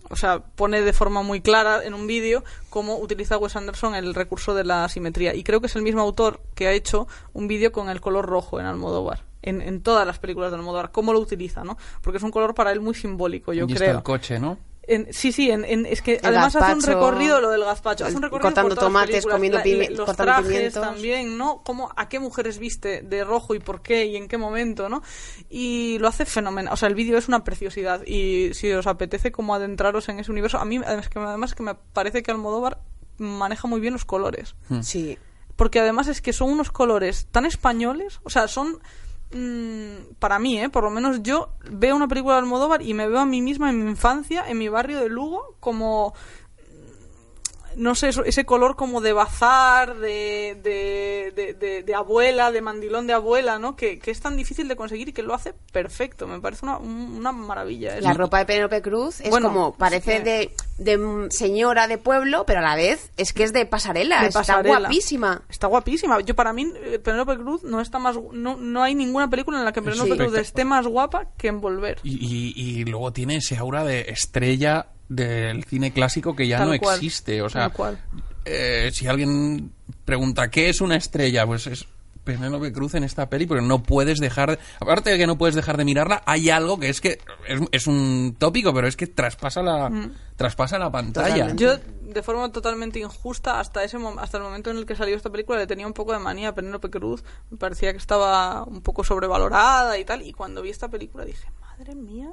o sea, pone de forma muy clara en un vídeo cómo utiliza Wes Anderson el recurso de la simetría. Y creo que es el mismo autor que ha hecho un vídeo con el color rojo en Almodóvar. En, en todas las películas de Almodóvar, cómo lo utiliza, ¿no? Porque es un color para él muy simbólico, yo y está creo. el coche, ¿no? En- sí, sí, en, en- es que El además hace un recorrido lo del gazpacho, hace un el- recorrido cortando por tomates, comiendo la- pimi- los cortando trajes pimientos. también, ¿no? Cómo, a qué mujeres viste de rojo y por qué y en qué momento, ¿no? Y lo hace fenomenal, o sea, el vídeo es una preciosidad y si os apetece como adentraros en ese universo, a mí además que, además que me parece que Almodóvar maneja muy bien los colores Sí. porque además es que son unos colores tan españoles, o sea, son mm, para mí, ¿eh? por lo menos yo veo una película de Almodóvar y me veo a mí misma en mi infancia, en mi barrio de Lugo, como no sé, eso- ese color como de bazar, de, de, de, de- de abuela, de mandilón de abuela, ¿no? Que, que es tan difícil de conseguir y que lo hace perfecto. Me parece una, un- una maravilla. eso. La ropa de Penélope Cruz es Bueno, como, parece sí. de, de señora de pueblo, pero a la vez es que es de pasarela, de está guapísima. Está guapísima. Yo para mí eh, Penélope Cruz no está más no, no hay ninguna película en la que Penélope Sí. Cruz esté más guapa que en Volver. Y, y- y luego tiene ese aura de estrella del cine clásico que ya Tal no cual, existe. O sea, eh, si alguien pregunta qué es una estrella, pues es Penélope Cruz en esta peli, porque no puedes dejar, de- aparte de que no puedes dejar de mirarla, hay algo que es que es, es un tópico, pero es que traspasa la traspasa la pantalla. Totalmente. Yo de forma totalmente injusta hasta ese hasta el momento en el que salió esta película le tenía un poco de manía a Penélope Cruz, me parecía que estaba un poco sobrevalorada y tal y cuando vi esta película dije, "Madre mía,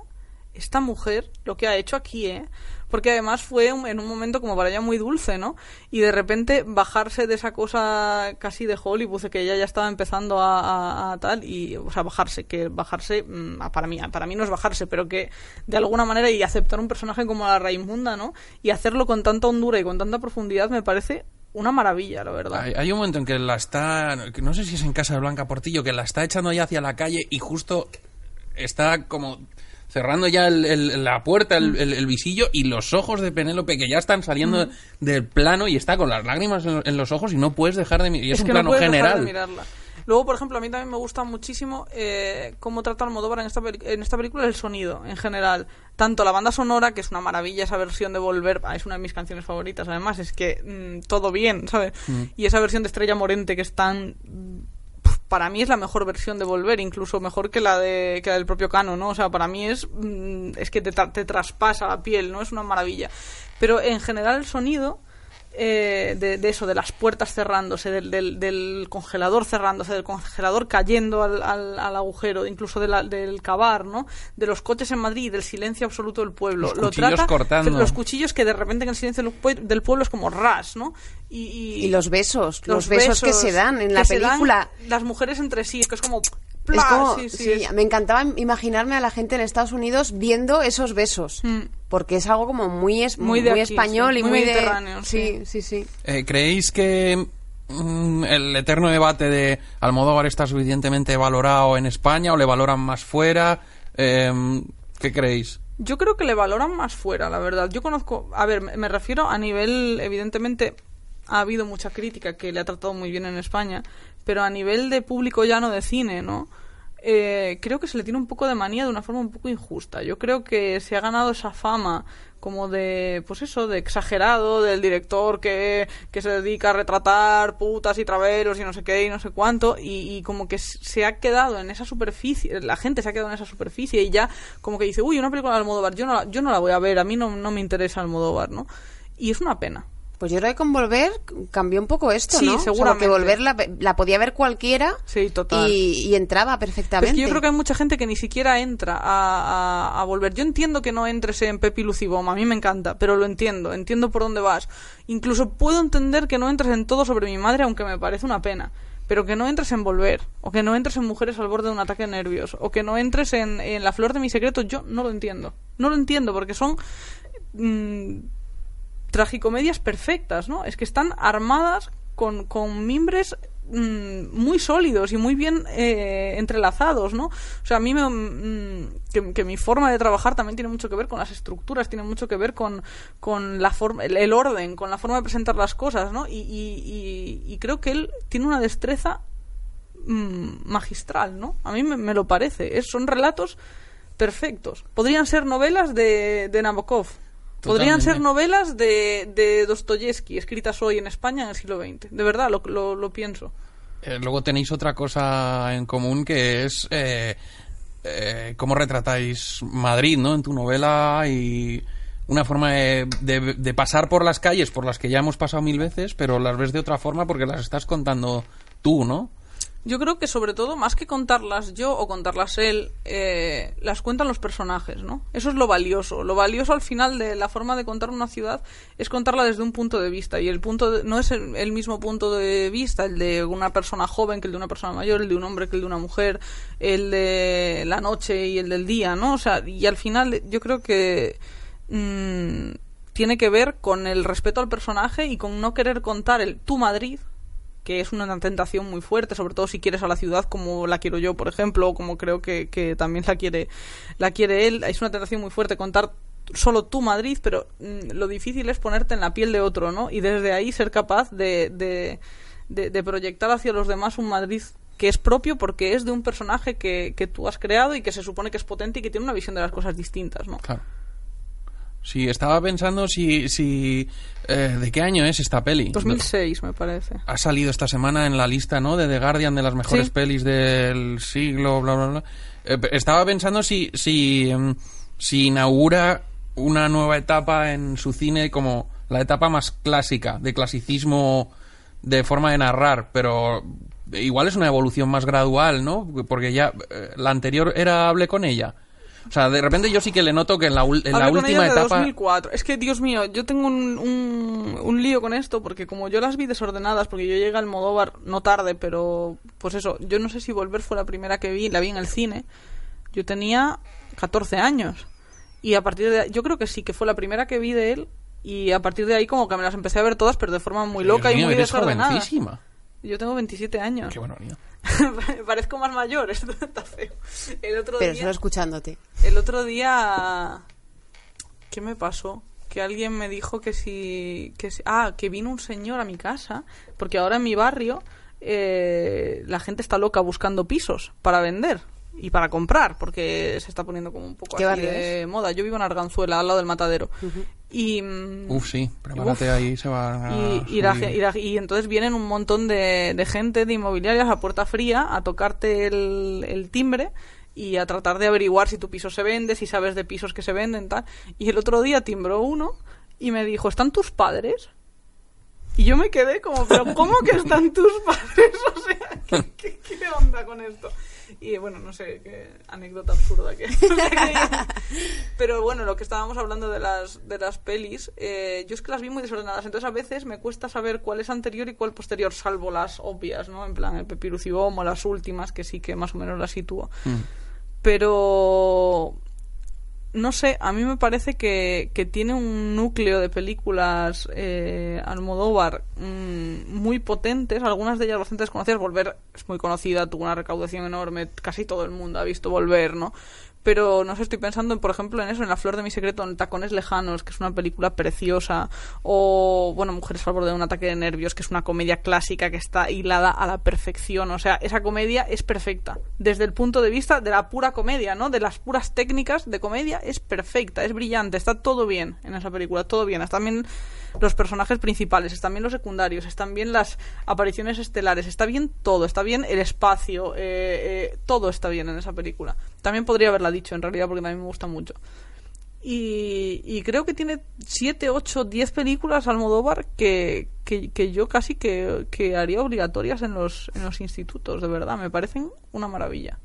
esta mujer lo que ha hecho aquí, ¿eh? Porque además fue en un momento como para ella muy dulce, ¿no? Y de repente bajarse de esa cosa casi de Hollywood, que ella ya estaba empezando a, tal, y, o sea, bajarse, que bajarse, mm, para mí, para mí no es bajarse, pero que de alguna manera y aceptar un personaje como la Raimunda, ¿no? Y hacerlo con tanta hondura y con tanta profundidad me parece una maravilla, la verdad. Hay, un momento en que la está, no sé si es en casa de Blanca Portillo, que la está echando ya hacia la calle y justo está como cerrando ya el- el- la puerta, el, el- el visillo y los ojos de Penélope que ya están saliendo del plano y está con las lágrimas en, en los ojos y no puedes dejar de mirar. Y es, un que plano no general. de mirarla. Luego, por ejemplo, a mí también me gusta muchísimo eh, cómo trata Almodóvar en esta, en esta película el sonido, en general. Tanto la banda sonora, que es una maravilla, esa versión de Volver, ah, es una de mis canciones favoritas, además, es que mm, todo bien, ¿sabes? Y esa versión de Estrella Morente, que es tan... Para mí es la mejor versión de Volver, incluso mejor que la, de, que la del propio Cano, ¿no? O sea, para mí es, mm, es que te, te traspasa la piel, ¿no? Es una maravilla. Pero en general el sonido eh, de, de eso, de las puertas cerrándose, del, del, del congelador cerrándose, del congelador cayendo al, al, al agujero, incluso de la- del cavar, ¿no? De los coches en Madrid, del silencio absoluto del pueblo. Los Lo cuchillos trata- cortando. Los cuchillos que de repente en el silencio del pue- del pueblo es como ras, ¿no? Y, y, Y los besos, los, besos, que se dan en la película. las mujeres entre sí, que es como... Es ¡pla! como, Sí, sí, sí, es- me encantaba imaginarme a la gente en Estados Unidos viendo esos besos, Mm. Porque es algo como muy es, Muy muy, aquí, español sí, y muy muy, de- mediterráneo, sí, sí. sí, sí. Eh, ¿Creéis que mm, el eterno debate de Almodóvar está suficientemente valorado en España o le valoran más fuera? Eh, ¿Qué creéis? Yo creo que le valoran más fuera, la verdad. Yo conozco, a ver, me- me refiero a nivel, evidentemente, ha habido mucha crítica que le ha tratado muy bien en España, pero a nivel de público llano de cine, ¿no? Eh, creo que se le tiene un poco de manía de una forma un poco injusta. Yo creo que se ha ganado esa fama como de, pues eso, de exagerado, del director que, que se dedica a retratar putas y traveros y no sé qué y no sé cuánto, y, y como que se ha quedado en esa superficie, la gente se ha quedado en esa superficie y ya como que dice, uy, una película de Almodóvar, yo no la, yo no la voy a ver, a mí no, no me interesa Almodóvar, ¿no? Y es una pena. Pues yo creo que con Volver cambió un poco esto, Sí, ¿no? O sea, seguramente. porque Volver la, la podía ver cualquiera Sí, total. y, y entraba perfectamente. es que yo creo que hay mucha gente que ni siquiera entra a, a- a volver. Yo entiendo que no entres en Pepi Lucibom, a mí me encanta, pero lo entiendo, entiendo por dónde vas. Incluso puedo entender que no entres en todo sobre mi madre, aunque me parece una pena. Pero que no entres en volver, o que no entres en mujeres al borde de un ataque de nervios, o que no entres en, en la flor de mi secreto, yo no lo entiendo. No lo entiendo, porque son mm, tragicomedias perfectas, ¿no? Es que están armadas con, con mimbres mm, muy sólidos y muy bien eh, entrelazados, ¿no? O sea, a mí me, mm, que, mi forma de trabajar también tiene mucho que ver con las estructuras, tiene mucho que ver con, con la forma, el, orden, con la forma de presentar las cosas, ¿no? Y- y creo que él tiene una destreza mm, magistral, ¿no? A mí me, me lo parece. Es- son relatos perfectos. Podrían ser novelas de, de Nabokov. Podrían ser novelas de, de Dostoyevsky, escritas hoy en España en el siglo XX. De verdad, lo, lo, lo pienso. Eh, luego tenéis otra cosa en común que es eh, eh, cómo retratáis Madrid, ¿no? En tu novela y una forma de, de- de pasar por las calles por las que ya hemos pasado mil veces, pero las ves de otra forma porque las estás contando tú, ¿no? Yo creo que sobre todo, más que contarlas yo o contarlas él, eh, las cuentan los personajes, ¿no? Eso es lo valioso. Lo valioso al final de la forma de contar una ciudad es contarla desde un punto de vista. Y el punto de- no es el, mismo punto de vista el de una persona joven que el de una persona mayor, el de un hombre que el de una mujer, el de la noche y el del día, ¿no? O sea, y al final yo creo que mm, tiene que ver con el respeto al personaje y con no querer contar el tu Madrid, que es una tentación muy fuerte, sobre todo si quieres a la ciudad como la quiero yo, por ejemplo, o como creo que, también la quiere, la quiere él. Es una tentación muy fuerte contar solo tu Madrid, pero mm, lo difícil es ponerte en la piel de otro, ¿no? Y desde ahí ser capaz de, de, de- de proyectar hacia los demás un Madrid que es propio porque es de un personaje que, que tú has creado y que se supone que es potente y que tiene una visión de las cosas distintas, ¿no? Claro. Sí, estaba pensando si... si eh, ¿De qué año es esta peli? 2006, me parece. ha salido esta semana en la lista, ¿no? De The Guardian de las mejores Sí. pelis del siglo, bla, bla, bla. Eh, estaba pensando si, si, em, si inaugura una nueva etapa en su cine como la etapa más clásica, de clasicismo de forma de narrar, pero igual es una evolución más gradual, ¿no? Porque ya eh, la anterior era Hablé con ella. O sea, de repente yo sí que le noto que en la, en la última de etapa... 2004. Es que, Dios mío, yo tengo un, un, un lío con esto porque como yo las vi desordenadas, porque yo llegué al Modóvar no tarde, pero pues eso, yo no sé si Volver fue la primera que vi, la vi en el cine. Yo tenía 14 años. Y a partir de yo creo que sí, que fue la primera que vi de él. Y a partir de ahí como que me las empecé a ver todas, pero de forma muy loca Dios y mío, muy eres desordenada. jovencísima. Yo tengo 27 años. Qué barbaridad. Parezco más mayor, esto está feo. El otro Pero día... solo escuchándote. El otro día. ¿Qué me pasó? Que alguien me dijo que si, que si- Ah, que vino un señor a mi casa. Porque ahora en mi barrio eh, la gente está loca buscando pisos para vender y para comprar. Porque se está poniendo como un poco ¿Qué aquí barrio de moda. Yo vivo en Arganzuela, al lado del matadero. Y. Uf, sí, prepárate Uf. ahí, se va a y, y la y la- y entonces vienen un montón de, de gente de inmobiliarias a puerta fría a tocarte el, el timbre y a tratar de averiguar si tu piso se vende, si sabes de pisos que se venden, tal. Y el otro día timbró uno y me dijo, ¿están tus padres? Y yo me quedé como, pero ¿cómo que están tus padres? O sea, ¿qué, qué, qué onda con esto? Y bueno, no sé, qué anécdota absurda que... Pero bueno, lo que estábamos hablando de las, de las pelis, eh, yo es que las vi muy desordenadas, entonces a veces me cuesta saber cuál es anterior y cuál posterior, salvo las obvias, ¿no? En plan, el Pepirus y Bomo, las últimas, que sí que más o menos las sitúo. Mm. Pero no sé, a mí me parece que, que tiene un núcleo de películas eh, Almodóvar mm, muy potentes, algunas de ellas bastante desconocidas. Volver es muy conocida, tuvo una recaudación enorme, casi todo el mundo ha visto Volver, ¿no? Pero no sé, estoy pensando, en, por ejemplo, en eso, en La Flor de mi Secreto, en Tacones Lejanos, que es una película preciosa, o, bueno, Mujeres al borde de un ataque de nervios, que es una comedia clásica que está hilada a la perfección. O sea, esa comedia es perfecta. Desde el punto de vista de la pura comedia, ¿no? De las puras técnicas de comedia, es perfecta, es brillante, está todo bien en esa película, todo bien. Están bien los personajes principales, están bien los secundarios, están bien las apariciones estelares, está bien todo, está bien el espacio, eh, eh, todo está bien en esa película. También podría haberla dicho en realidad porque también me gusta mucho. Y, creo que tiene 7, 8, 10 películas Almodóvar que, que, que yo casi que, que haría obligatorias en los, en los institutos, de verdad, me parecen una maravilla.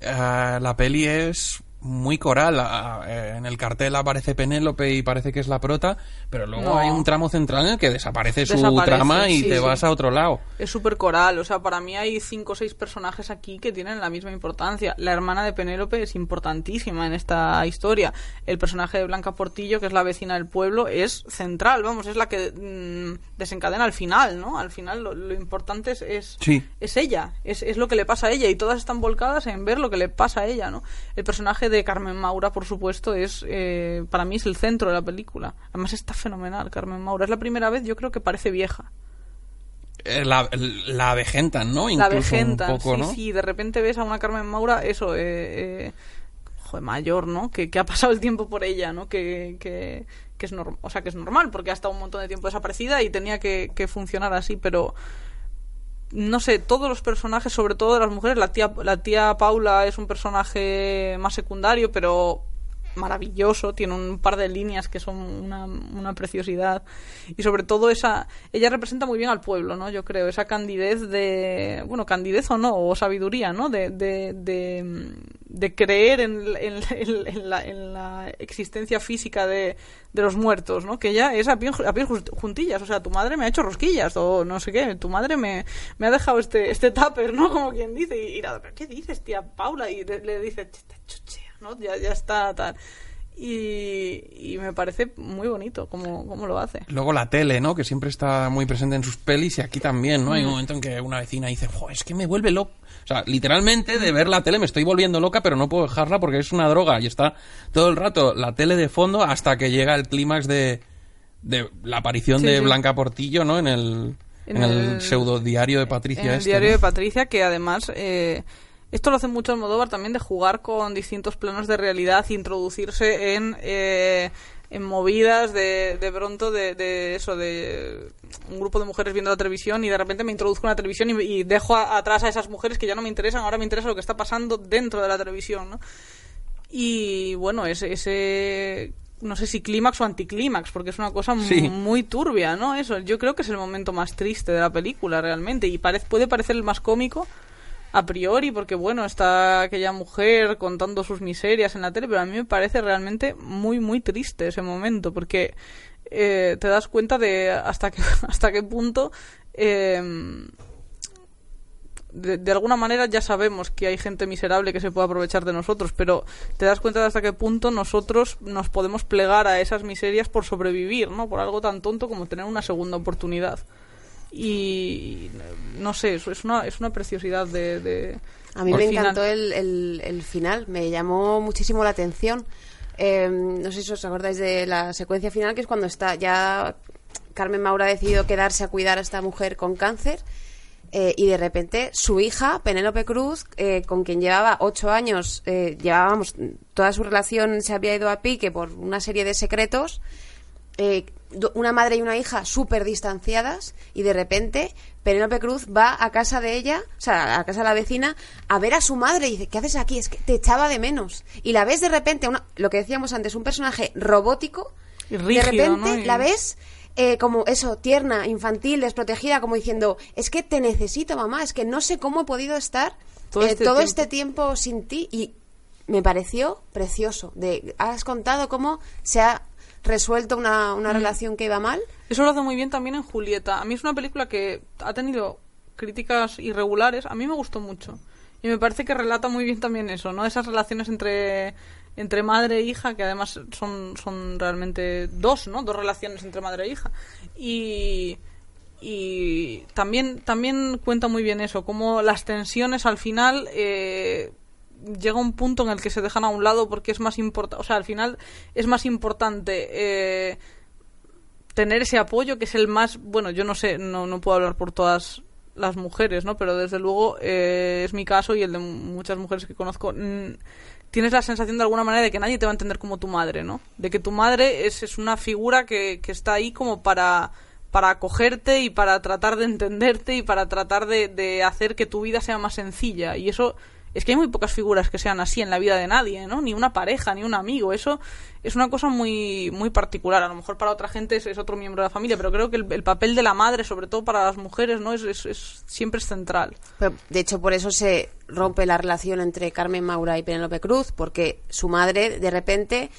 Eh, la peli es muy coral. eh, En el cartel aparece Penélope y parece que es la prota, pero luego No. hay un tramo central en el que desaparece su Desaparece, trama y sí, te sí. vas a otro lado. Es súper coral, o sea, para mí hay cinco o seis personajes aquí que tienen la misma importancia. La hermana de Penélope es importantísima en esta historia. El personaje de Blanca Portillo, que es la vecina del pueblo, es central, vamos, es la que mm, desencadena al final, ¿no? Al final lo, lo importante es, es, Sí. es ella, es, es lo que le pasa a ella y todas están volcadas en ver lo que le pasa a ella, ¿no? El personaje de Carmen Maura, por supuesto, es eh, para mí es el centro de la película. Además está fenomenal, Carmen Maura. Es la primera vez, yo creo que parece vieja. Eh, La, la vejentan, ¿no? la Incluso vejentan, un poco, sí, ¿no? sí, de repente ves a una Carmen Maura, eso, eh, eh, joder, mayor, ¿no? Que, que ha pasado el tiempo por ella, ¿no? Que, que, que es normal, o sea, que es normal, porque ha estado un montón de tiempo desaparecida y tenía que, que funcionar así, pero no sé, todos los personajes, sobre todo de las mujeres, la tía, la tía Paula es un personaje más secundario, pero maravilloso, tiene un par de líneas que son una, una preciosidad y sobre todo esa, ella representa muy bien al pueblo, ¿no? Yo creo, esa candidez de, bueno, candidez o no, o sabiduría, ¿no? De, de, de, de creer en, en- en- en la, en la existencia física de, de los muertos, ¿no? Que ella es a pie, a pie juntillas, o sea, tu madre me ha hecho rosquillas o no sé qué, tu madre me, me ha dejado este, este tupper, ¿no? Como quien dice, y, y la, ¿qué dices, tía Paula? Y le, le dice, "Ch- chuchea, ¿no? Ya, ya está, tal. Y, y me parece muy bonito cómo, cómo lo hace. Luego la tele, ¿no? Que siempre está muy presente en sus pelis y aquí también, Mm. ¿no? Hay un momento en que una vecina dice, "Jo, es que me vuelve loco. O sea, literalmente de ver la tele me estoy volviendo loca, pero no puedo dejarla porque es una droga. Y está todo el rato la tele de fondo hasta que llega el clímax de, de la aparición Sí, de sí. Blanca Portillo, ¿no? En el, en En el, el- pseudo diario de Patricia. en el este, diario ¿no? de Patricia, que además eh, esto lo hace mucho Almodóvar también de jugar con distintos planos de realidad e introducirse en, eh, en movidas de, de pronto de, de eso, de un grupo de mujeres viendo la televisión y de repente me introduzco en la televisión y, y dejo a- atrás a esas mujeres que ya no me interesan, ahora me interesa lo que está pasando dentro de la televisión, ¿no? Y bueno, ese, ese no sé si clímax o anticlímax, porque es una cosa Sí. muy turbia, ¿no? Eso, yo creo que es el momento más triste de la película realmente y parece, puede parecer el más cómico a priori, porque bueno, está aquella mujer contando sus miserias en la tele, pero a mí me parece realmente muy, muy triste ese momento, porque eh, te das cuenta de hasta qué, hasta qué punto eh, de, de alguna manera ya sabemos que hay gente miserable que se puede aprovechar de nosotros, pero te das cuenta de hasta qué punto nosotros nos podemos plegar a esas miserias por sobrevivir, ¿no? Por algo tan tonto como tener una segunda oportunidad. Y no sé, es una, es una preciosidad de... de- A mí me final. encantó el, el- el final, me llamó muchísimo la atención. Eh, no sé si os acordáis de la secuencia final, que es cuando está ya Carmen Maura ha decidido quedarse a cuidar a esta mujer con cáncer. eh, y de repente su hija, Penélope Cruz, eh, con quien llevaba ocho años, eh, llevábamos, toda su relación se había ido a pique por una serie de secretos, eh, una madre y una hija súper distanciadas y de repente Penélope Cruz va a casa de ella, o sea, a casa de la vecina, a ver a su madre y dice, ¿qué haces aquí? Es que te echaba de menos. Y la ves de repente, una- lo que decíamos antes, un personaje robótico, Y de repente ¿no? Y- la ves eh, como eso, tierna, infantil, desprotegida, como diciendo, es que te necesito, mamá, es que no sé cómo he podido estar Todo eh, este todo tiempo. este tiempo sin ti y me pareció precioso. De, has contado cómo se ha resuelto una, Mm. una relación que iba mal. Eso lo hace muy bien también en Julieta. A mí es una película que ha tenido críticas irregulares. A mí me gustó mucho. Y me parece que relata muy bien también eso, ¿no? Esas relaciones entre, entre madre e hija, que además son, son realmente dos, ¿no? Dos relaciones entre madre e hija. Y, y también, también cuenta muy bien eso, cómo las tensiones al final eh, llega un punto en el que se dejan a un lado porque es más importante, o sea, al final es más importante eh, tener ese apoyo que es el más, bueno, yo no sé, no, no puedo hablar por todas las mujeres, ¿no? Pero desde luego eh, es mi caso y el de muchas mujeres que conozco. mm, tienes la sensación de alguna manera de que nadie te va a entender como tu madre, ¿no? De que tu madre es, es una figura que, que está ahí como para para acogerte y para tratar de entenderte y para tratar de, de hacer que tu vida sea más sencilla. Y eso es que hay muy pocas figuras que sean así en la vida de nadie, ¿no? Ni una pareja, ni un amigo. Eso es una cosa muy, muy particular. A lo mejor para otra gente es, es otro miembro de la familia, pero creo que el, el papel de la madre, sobre todo para las mujeres, ¿no? Es, es- es- siempre es central. Pero, de hecho, por eso se rompe la relación entre Carmen Maura y Penélope Cruz, porque su madre de repente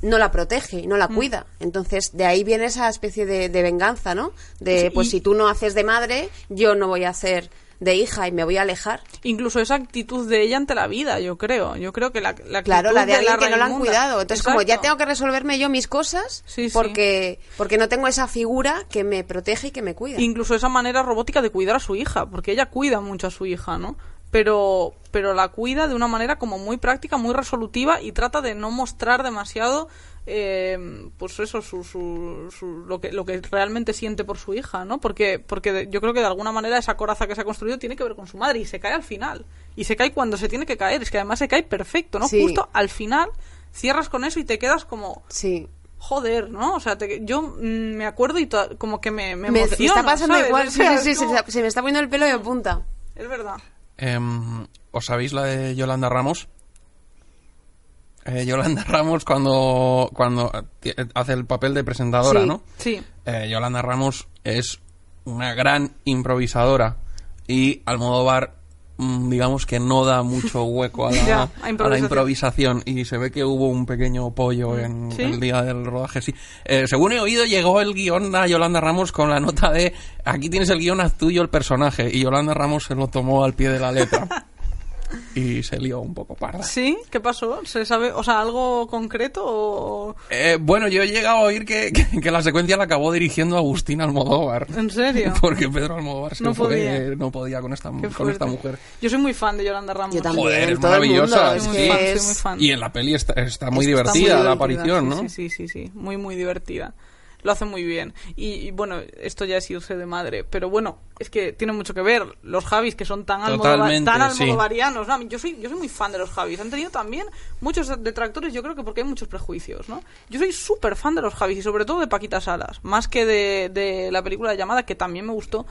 no la protege y no Mm. la cuida. Entonces, de ahí viene esa especie de, de venganza, ¿no? De, pues si tú no haces de madre, yo no voy a hacer de hija y me voy a alejar. Incluso esa actitud de ella ante la vida, yo creo. Yo creo que la, la Claro, la de alguien la que no la han cuidado. Entonces, como ya tengo que resolverme yo mis cosas, Sí, sí. porque, porque no tengo esa figura que me protege y que me cuida. incluso esa manera robótica de cuidar a su hija, porque ella cuida mucho a su hija, ¿no? Pero, pero la cuida de una manera como muy práctica, muy resolutiva y trata de no mostrar demasiado, eh, pues eso, su, su, su- lo, que, lo que realmente siente por su hija, ¿no? Porque, porque yo creo que de alguna manera esa coraza que se ha construido tiene que ver con su madre y se cae al final. Y se cae cuando se tiene que caer, es que además se cae perfecto, ¿no? Sí. Justo al final cierras con eso y te quedas como, Sí. joder, ¿no? O sea, te- yo mm, me acuerdo y to- como que me, me Me, me emociono, está pasando ¿sabes? igual. Sí, sí, sí, se me está poniendo el pelo de punta. Es verdad. Em, ¿Os sabéis la de Yolanda Ramos? Eh, Yolanda Ramos cuando, cuando ti- hace el papel de presentadora, Sí. ¿no? Sí. Eh, Yolanda Ramos es una gran improvisadora y Almodóvar mm, digamos que no da mucho hueco a la, Ya, a a la improvisación. improvisación y se ve que hubo un pequeño pollo en ¿Sí? el día del rodaje, sí. Eh, según he oído, llegó el guion a Yolanda Ramos con la nota de aquí tienes el guion, haz tuyo el personaje y Yolanda Ramos se lo tomó al pie de la letra y se lió un poco parda. ¿Sí? ¿Qué pasó? ¿Se sabe, o sea, algo concreto o...? Eh, bueno, yo he llegado a oír que, que- que la secuencia la acabó dirigiendo Agustín Almodóvar. ¿En serio? Porque Pedro Almodóvar se No fue, podía. no podía con esta, con esta mujer. Yo soy muy fan de Yolanda Ramos. Yo también. Joder, es todo el mundo, maravillosa, es Soy sí. muy que fan, es- soy muy fan. Y en la peli está, está muy Está muy divertida la aparición, sí, ¿no? Sí, sí, sí, sí. Muy, muy divertida. Lo hace muy bien. Y, y, bueno, esto ya es irse de madre. Pero bueno, es que tiene mucho que ver. Los Javis, que son tan, almodovar- tan sí. almodovarianos. ¿no? Yo, soy, yo soy muy fan de los Javis. Han tenido también muchos detractores, yo creo que porque hay muchos prejuicios, ¿no? Yo soy súper fan de los Javis y sobre todo de Paquita Salas. Más que de, de la película de Llamada, que también me gustó.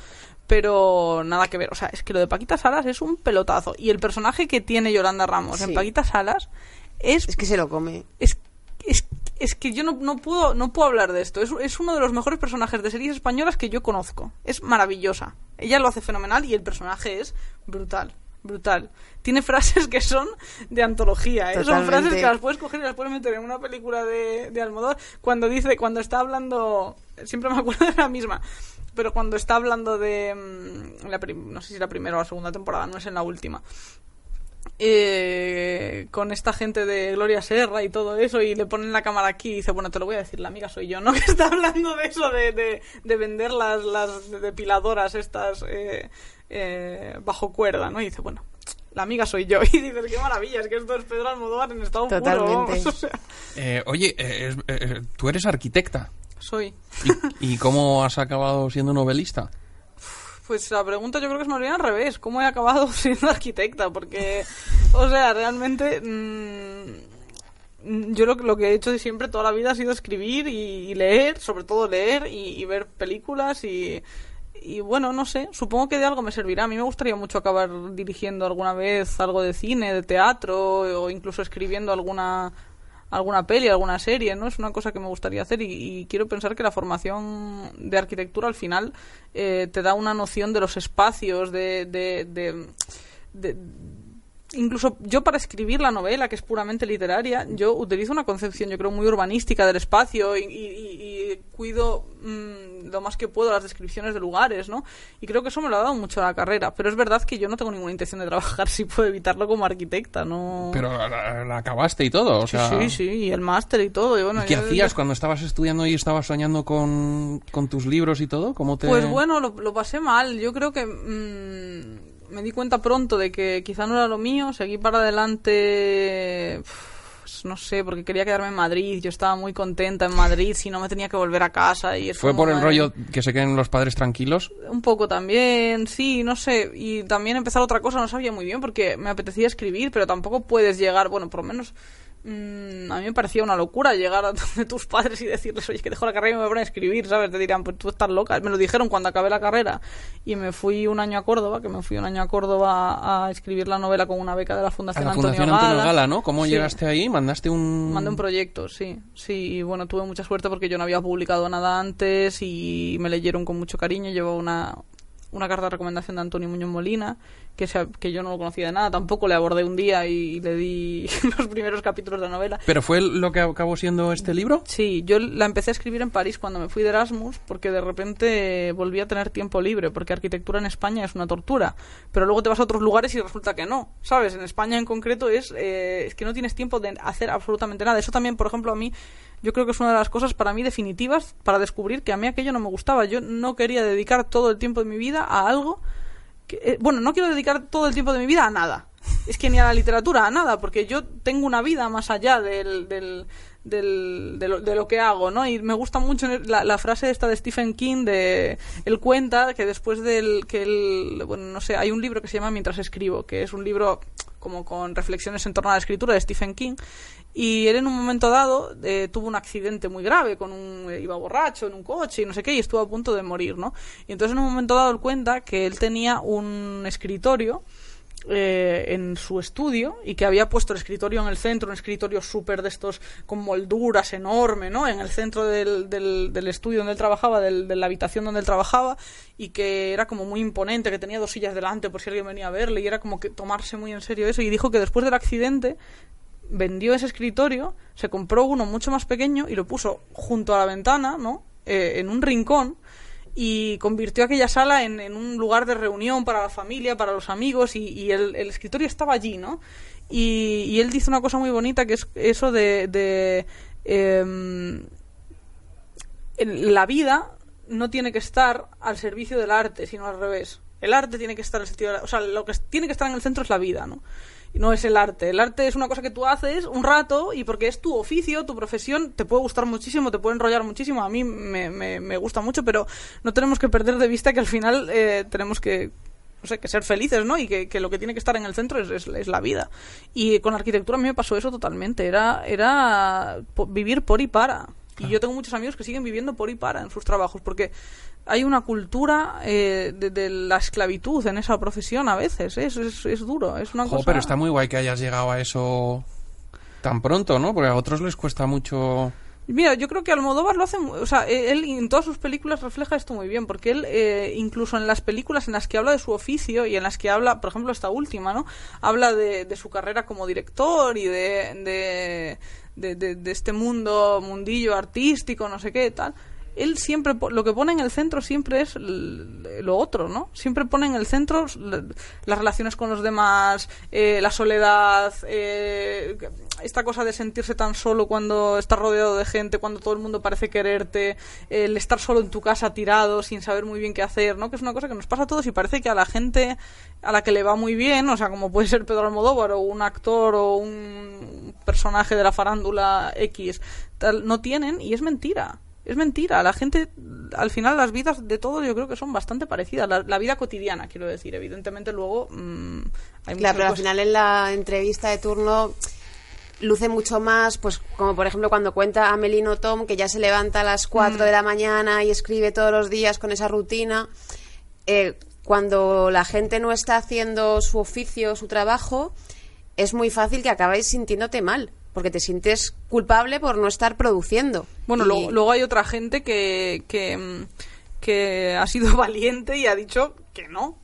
Pero nada que ver. O sea, es que lo de Paquita Salas es un pelotazo. Y el personaje que tiene Yolanda Ramos en. Paquita Salas es Es que se lo come. es, es, es que yo no, no puedo no puedo hablar de esto. Es, es uno de los mejores personajes de series españolas que yo conozco. Es maravillosa. Ella lo hace fenomenal y el personaje es brutal. Brutal. Tiene frases que son de antología, ¿eh? Son frases que las puedes coger y las puedes meter en una película de, de Almodóvar. Cuando dice, cuando está hablando, siempre me acuerdo de la misma, pero cuando está hablando de, mm, la no sé si la primera o la segunda temporada, no es en la última, eh, con esta gente de Gloria Serra y todo eso y le ponen la cámara aquí y dice, bueno, te lo voy a decir, la amiga soy yo, ¿no? Que está hablando de eso, de, de, de vender las, las depiladoras estas eh, eh, bajo cuerda, ¿no? Y dice, bueno, la amiga soy yo. Y dices, qué maravilla, es que esto es Pedro Almodóvar en estado puro, Totalmente. vamos, o sea, Eh, oye, eh, es- eh, tú eres arquitecta. soy. ¿Y, y cómo has acabado siendo novelista? Pues la pregunta yo creo que es más bien al revés. ¿Cómo he acabado siendo arquitecta? Porque, o sea, realmente mm, yo lo, lo que he hecho siempre toda la vida ha sido escribir y, y leer, sobre todo leer y, y ver películas y, y bueno, no sé, supongo que de algo me servirá. A mí me gustaría mucho acabar dirigiendo alguna vez algo de cine, de teatro o incluso escribiendo alguna alguna peli, alguna serie, ¿no? Es una cosa que me gustaría hacer y, quiero pensar que la formación de arquitectura al final eh, te da una noción de los espacios, de, de incluso yo para escribir la novela, que es puramente literaria, yo utilizo una concepción, yo creo, muy urbanística del espacio y, cuido mm, lo más que puedo las descripciones de lugares, ¿no? Y creo que eso me lo ha dado mucho la carrera. Pero es verdad que yo no tengo ninguna intención de trabajar si puedo evitarlo como arquitecta, ¿no? Pero la, acabaste y todo, o sea... Sí, sí, y el máster y todo. Y ¿Qué hacías cuando estabas estudiando y estabas soñando con, tus libros y todo? ¿Cómo te...? Pues bueno, lo, pasé mal. Yo creo que... Mm, me di cuenta pronto de que quizá no era lo mío, seguí para adelante, pues, no sé, porque quería quedarme en Madrid, yo estaba muy contenta en Madrid, si no me tenía que volver a casa y ¿Fue por el rollo que se queden los padres tranquilos? Un poco también, sí, no sé, y también empezar otra cosa, no sabía muy bien porque me apetecía escribir, pero tampoco puedes llegar, bueno, por lo menos Mm, a mí me parecía una locura llegar a donde tus padres y decirles, oye, que dejo la carrera y me voy a escribir, ¿sabes? Te dirán, pues tú estás loca. Me lo dijeron cuando acabé la carrera y me fui un año a Córdoba, que me fui un año a Córdoba a escribir la novela con una beca de la Fundación, la Antonio, Antonio Gala. ¿no? ¿Cómo llegaste ahí? ¿Mandaste un...? Mandé un proyecto, sí. Sí, y bueno, tuve mucha suerte porque yo no había publicado nada antes y me leyeron con mucho cariño. Llevo una, una carta de recomendación de Antonio Muñoz Molina, que, que yo no lo conocía de nada, tampoco le abordé un día y, le di los primeros capítulos de la novela. ¿Pero fue lo que acabó siendo este libro? Sí, yo la empecé a escribir en París cuando me fui de Erasmus, porque de repente volví a tener tiempo libre, porque arquitectura en España es una tortura, pero luego te vas a otros lugares y resulta que no, ¿sabes? En España en concreto es, eh, es que no tienes tiempo de hacer absolutamente nada. Eso también, por ejemplo, a mí yo creo que es una de las cosas para mí definitivas para descubrir que a mí aquello no me gustaba. Yo no quería dedicar todo el tiempo de mi vida a algo que, eh, bueno, no quiero dedicar todo el tiempo de mi vida a nada. Es que ni a la literatura, a nada, porque yo tengo una vida más allá del, del, del, de, lo, que hago, ¿no? Y me gusta mucho la, la, frase esta de Stephen King, de él cuenta que después del que él, bueno, no sé, hay un libro que se llama Mientras escribo, que es un libro como con reflexiones en torno a la escritura de Stephen King, y él en un momento dado eh, tuvo un accidente muy grave, con un, eh, iba borracho en un coche y no sé qué, y estuvo a punto de morir, ¿no? Y entonces en un momento dado él cuenta que él tenía un escritorio eh, en su estudio y que había puesto el escritorio en el centro, un escritorio súper de estos con molduras enorme, ¿no? En el centro del, del, estudio donde él trabajaba, del, de la habitación donde él trabajaba y que era como muy imponente, que tenía dos sillas delante por si alguien venía a verle y era como que tomarse muy en serio eso y dijo que después del accidente vendió ese escritorio, se compró uno mucho más pequeño y lo puso junto a la ventana, ¿no? Eh, en un rincón y convirtió aquella sala en, en, un lugar de reunión para la familia, para los amigos y, el, escritorio estaba allí, ¿no? Y, él dice una cosa muy bonita que es eso de, de em, la vida no tiene que estar al servicio del arte, sino al revés. El arte tiene que estar al sentido, o sea, lo que tiene que estar en el centro es la vida, ¿no? No es el arte. El arte es una cosa que tú haces un rato y porque es tu oficio, tu profesión, te puede gustar muchísimo, te puede enrollar muchísimo. A mí me, me, gusta mucho, pero no tenemos que perder de vista que al final eh, tenemos que no sé, que ser felices, ¿no? Y que, lo que tiene que estar en el centro es, es, la vida. Y con la arquitectura a mí me pasó eso totalmente. Era, era vivir por y para. Y yo tengo muchos amigos que siguen viviendo por y para en sus trabajos, porque hay una cultura eh, de, la esclavitud en esa profesión a veces. ¿eh? Es, es, duro, es una cosa... Pero está muy guay que hayas llegado a eso tan pronto, ¿no? Porque a otros les cuesta mucho... Mira, yo creo que Almodóvar lo hace, o sea, e, él en todas sus películas refleja esto muy bien, porque él eh, incluso en las películas en las que habla de su oficio y en las que habla, por ejemplo, esta última, ¿no? Habla de, de su carrera como director y de, de, de, de, este mundo, mundillo artístico, no sé qué, tal él siempre lo que pone en el centro siempre es lo otro, ¿no? Siempre pone en el centro las relaciones con los demás, eh, la soledad, eh, esta cosa de sentirse tan solo cuando estás rodeado de gente, cuando todo el mundo parece quererte, el estar solo en tu casa tirado sin saber muy bien qué hacer, ¿no? Que es una cosa que nos pasa a todos y parece que a la gente a la que le va muy bien, o sea, como puede ser Pedro Almodóvar o un actor o un personaje de la farándula X, tal, no tienen y es mentira es mentira. La gente, al final, las vidas de todos yo creo que son bastante parecidas. La, vida cotidiana, quiero decir. Evidentemente, luego mm, hay Claro, pero al final en la entrevista de turno luce mucho más, pues como por ejemplo cuando cuenta a Melino Tom que ya se levanta a las 4 de la mañana y escribe todos los días con esa rutina. Eh, cuando la gente no está haciendo su oficio, su trabajo, es muy fácil que acabéis sintiéndote mal porque te sientes culpable por no estar produciendo. Bueno, Y- luego, luego hay otra gente que, que, mm, que ha sido valiente y ha dicho que no.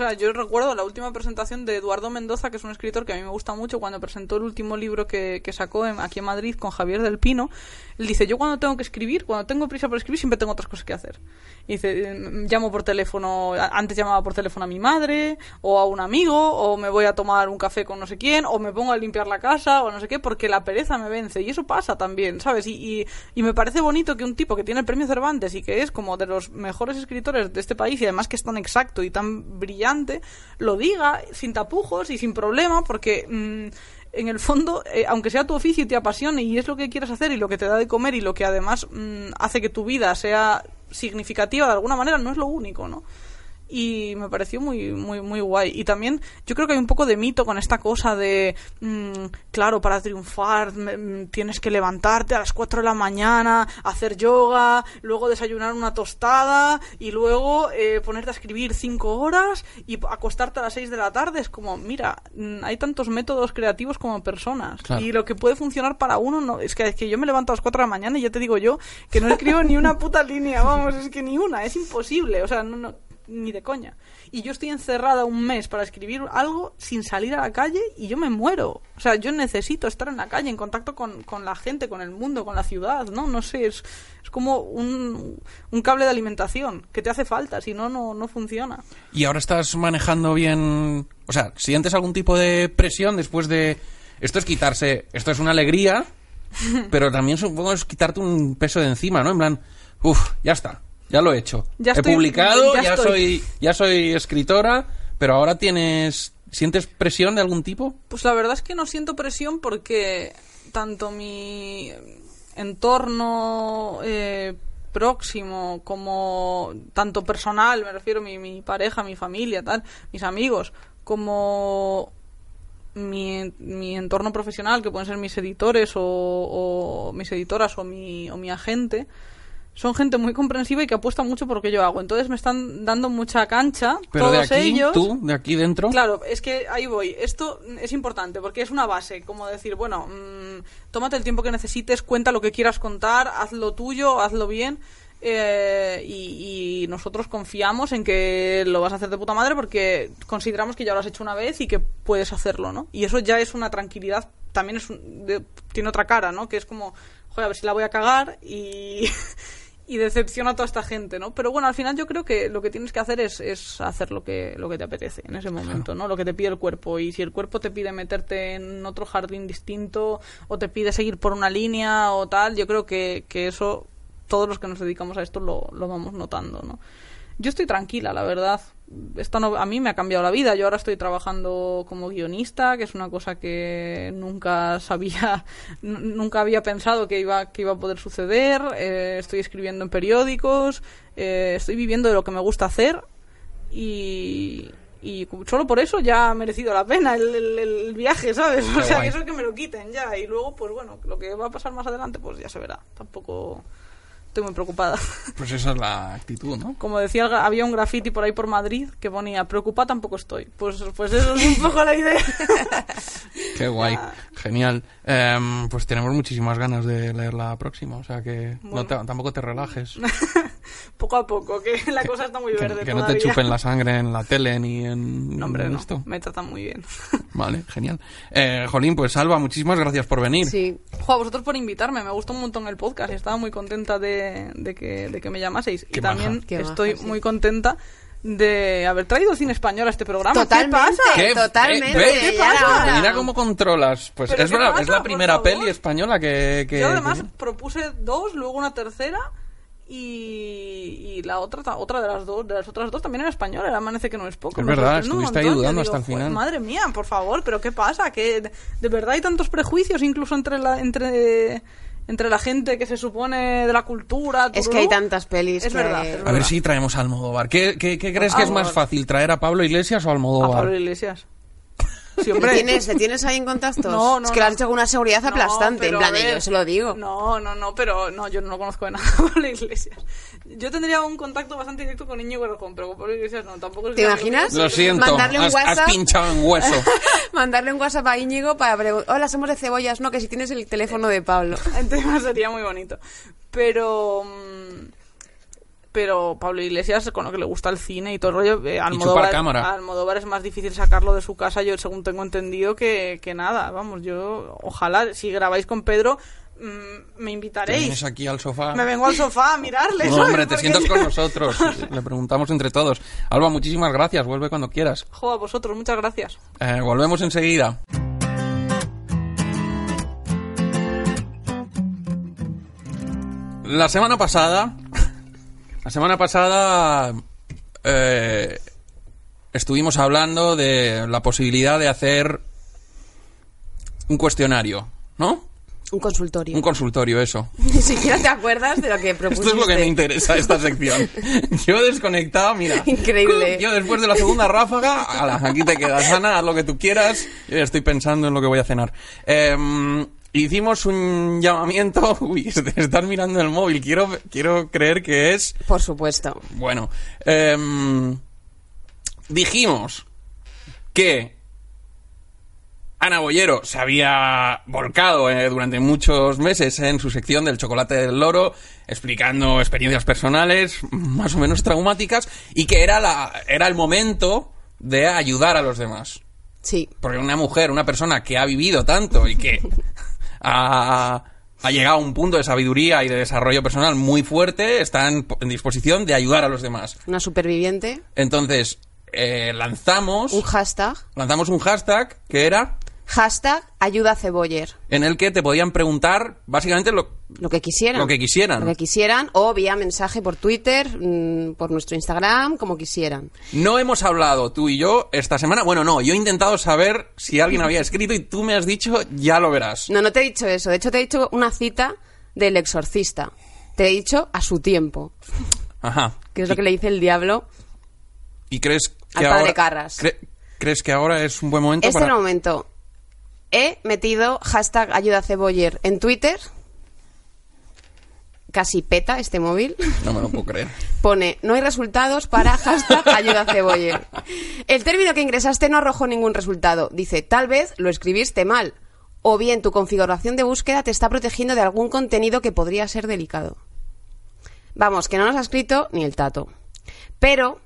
Sea, yo recuerdo la última presentación de Eduardo Mendoza, que es un escritor que a mí me gusta mucho, cuando presentó el último libro que, que sacó en- aquí en Madrid con Javier del Pino. Él dice, yo cuando tengo que escribir, cuando tengo prisa por escribir, siempre tengo otras cosas que hacer. Y dice, "Mm, llamo por teléfono, antes llamaba por teléfono a mi madre, o a un amigo, o me voy a tomar un café con no sé quién, o me pongo a limpiar la casa, o no sé qué, porque la pereza me vence. Y eso pasa también, ¿sabes? Y, y, y me parece bonito que un tipo que tiene el premio Cervantes y que es como de los mejores escritores de este país, y además que es tan exacto y tan brillante, lo diga sin tapujos y sin problema, porque... mm, en el fondo, eh, aunque sea tu oficio y te apasione y es lo que quieres hacer y lo que te da de comer y lo que además mm, hace que tu vida sea significativa de alguna manera, no es lo único, ¿no? Y me pareció muy muy muy guay. Y también yo creo que hay un poco de mito con esta cosa de mm, claro para triunfar mm, tienes que levantarte a las 4 de la mañana hacer yoga luego desayunar una tostada y luego eh, ponerte a escribir 5 horas y acostarte a las 6 de la tarde. Es como mira mm, hay tantos métodos creativos como personas. Claro. y lo que puede funcionar para uno no es que, es que yo me levanto a las 4 de la mañana y ya te digo yo que no escribo ni una puta línea vamos es que ni una es imposible. O sea no, no ni de coña. Y yo estoy encerrada un mes para escribir algo sin salir a la calle y yo me muero. O sea, yo necesito estar en la calle, en contacto con, con la gente, con el mundo, con la ciudad, ¿no? No sé, es, es como un, un cable de alimentación que te hace falta, si no, no, no funciona. Y ahora estás manejando bien. O sea, ¿sientes algún tipo de presión después de. Esto es quitarse. Esto es una alegría, pero también supongo es quitarte un peso de encima, ¿no? En plan, uff, ya está, ya lo he hecho. Ya he estoy- publicado, ya ya, soy, ya soy escritora, pero ahora tienes. ¿Sientes presión de algún tipo? Pues la verdad es que no siento presión porque tanto mi entorno eh, próximo como tanto personal, me refiero mi, mi pareja, mi familia, tal, mis amigos, como mi, mi entorno profesional, que pueden ser mis editores o, o mis editoras o mi, o mi agente, son gente muy comprensiva y que apuesta mucho por lo que yo hago. Entonces me están dando mucha cancha. Pero de todos aquí, ellos. tú, de aquí dentro. Claro, es que ahí voy. Esto es importante porque es una base, como decir, bueno, mm, tómate el tiempo que necesites, cuenta lo que quieras contar, haz lo tuyo, hazlo bien. eh, y, y nosotros confiamos en que lo vas a hacer de puta madre porque consideramos que ya lo has hecho una vez y que puedes hacerlo, ¿no? Y eso ya es una tranquilidad, también es un- de- tiene otra cara, ¿no? Que es como, joder, a ver si la voy a cagar y, y decepciona a toda esta gente, ¿no? Pero bueno, al final yo creo que lo que tienes que hacer es, es hacer lo que, lo que te apetece en ese momento, ¿no? Lo que te pide el cuerpo. Y si el cuerpo te pide meterte en otro jardín distinto o te pide seguir por una línea o tal, yo creo que, que eso todos los que nos dedicamos a esto lo, lo vamos notando, ¿no? Yo estoy tranquila, la verdad. Esto no- a mí me ha cambiado la vida. Yo ahora estoy trabajando como guionista, que es una cosa que nunca sabía, nunca había pensado que iba, que iba a poder suceder. Eh, estoy escribiendo en periódicos, eh, estoy viviendo de lo que me gusta hacer y, y solo por eso ya ha merecido la pena el, el- el viaje, ¿sabes? O sea, guay. eso que me lo quiten ya. Y luego, pues bueno, lo que va a pasar más adelante, pues ya se verá. Tampoco estoy muy preocupada. Pues esa es la actitud, ¿no? Como decía, había un graffiti por ahí por Madrid que ponía, preocupada tampoco estoy. Pues, pues eso es un poco la idea. Qué guay, genial. Em, pues tenemos muchísimas ganas de leer la próxima, o sea que no Bueno. te- tampoco te relajes. Poco a poco, que la cosa está muy que verde que no te chupen la sangre en la tele ni en No, hombre, no. esto. Me tratan muy bien. Vale, genial. Eh, Jolín, pues Alba, muchísimas gracias por venir. Sí. Jo, a vosotros por invitarme, me gustó un montón el podcast y estaba muy contenta de, de que, de que me llamaseis. Qué y también maja. Qué estoy maja, sí. muy contenta de haber traído cine español a este programa. Totalmente. ¿Qué pasa? ¿Qué? Totalmente. ¿Qué era pasa? Mira cómo controlas. Pues ¿Pero es qué verdad, pasa? es la primera peli española que... que- Yo además propuse dos, luego una tercera y, y la otra ta- otra de las dos de las otras dos también en español era Amanece que no es poco Es verdad, estuviste montón, digo, hasta el "Joder, final". madre mía por favor pero qué pasa que de, de verdad hay tantos prejuicios incluso entre la entre entre la gente que se supone de la cultura Es que hay tantas pelis Es que- verdad, es A ver si traemos a Almodóvar. ¿Qué, qué, qué crees que es más fácil, traer a Pablo Iglesias o a a Almodóvar? Pablo Iglesias Sí, hombre. ¿Le tienes, ¿Le tienes ahí en contactos? No, no, Es que lo has no. dicho con una seguridad No, aplastante. en plan, ver, yo se lo digo. No, no, no, pero no, yo no lo conozco de nada Pablo Iglesias. Yo tendría un contacto bastante directo con Íñigo Errejón, pero con Pablo Iglesias no, tampoco es ¿Te que- imaginas? Lo siento, Mandarle un has, has WhatsApp. pinchado en hueso. Mandarle un WhatsApp a Íñigo para preguntar, hola, somos de cebollas, no, que si tienes el teléfono de Pablo. El tema sería muy bonito. Pero. mm, Pero Pablo Iglesias, con lo que le gusta el cine y todo el rollo, eh, Almodóvar, chupar cámara. Almodóvar es más difícil sacarlo de su casa, yo según tengo entendido, que, que nada. Vamos, yo, ojalá, si grabáis con Pedro, mm, me Te invitaréis. vienes aquí al sofá. Me vengo al sofá a mirarle. Hombre, te sientas con nosotros. Le preguntamos entre todos. Alba, muchísimas gracias. Vuelve cuando quieras. Jo, a vosotros, muchas gracias. Eh, volvemos enseguida. La semana pasada, la semana pasada eh, estuvimos hablando de la posibilidad de hacer un cuestionario, ¿no? Un consultorio. Un consultorio, eso. Ni siquiera te acuerdas de lo que propusiste. Esto es lo que me interesa esta sección. Yo desconectado, mira. Increíble. Yo después de la segunda ráfaga, ala, aquí te quedas, Ana, haz lo que tú quieras. Yo ya estoy pensando en lo que voy a cenar. Em, hicimos un llamamiento. Uy, te estás mirando el móvil. Quiero, quiero creer que es. Por supuesto. Bueno, em, dijimos que Ana Bollero se había volcado eh, durante muchos meses en su sección del chocolate del loro, explicando experiencias personales más o menos traumáticas y que era, la, era el momento de ayudar a los demás. Sí. Porque una mujer, una persona que ha vivido tanto y que ha, ha llegado a un punto de sabiduría y de desarrollo personal muy fuerte, está en, en disposición de ayudar a los demás. Una superviviente. Entonces, eh, lanzamos, Un hashtag. lanzamos un hashtag que era Hashtag ayuda a Ceboller. en el que te podían preguntar básicamente lo, Lo que quisieran. lo que quisieran. Lo que quisieran. O vía mensaje por Twitter, mm, por nuestro Instagram, como quisieran. No hemos hablado tú y yo esta semana. Bueno, no, yo he intentado saber si alguien había escrito y tú me has dicho, ya lo verás. No, no te he dicho eso. De hecho, te he dicho una cita del exorcista. Te he dicho a su tiempo. Ajá. Que es lo que le dice el diablo. ¿Y crees que Al padre ahora... Carras. cre- ¿Crees que ahora es un buen momento Este para...? momento he metido hashtag ayuda Ceboller en Twitter. Casi peta este móvil. No me lo puedo creer. Pone, no hay resultados para hashtag ayuda Ceboller. El término que ingresaste no arrojó ningún resultado. Dice, tal vez lo escribiste mal. O bien tu configuración de búsqueda te está protegiendo de algún contenido que podría ser delicado. Vamos, que no nos ha escrito ni el tato. Pero,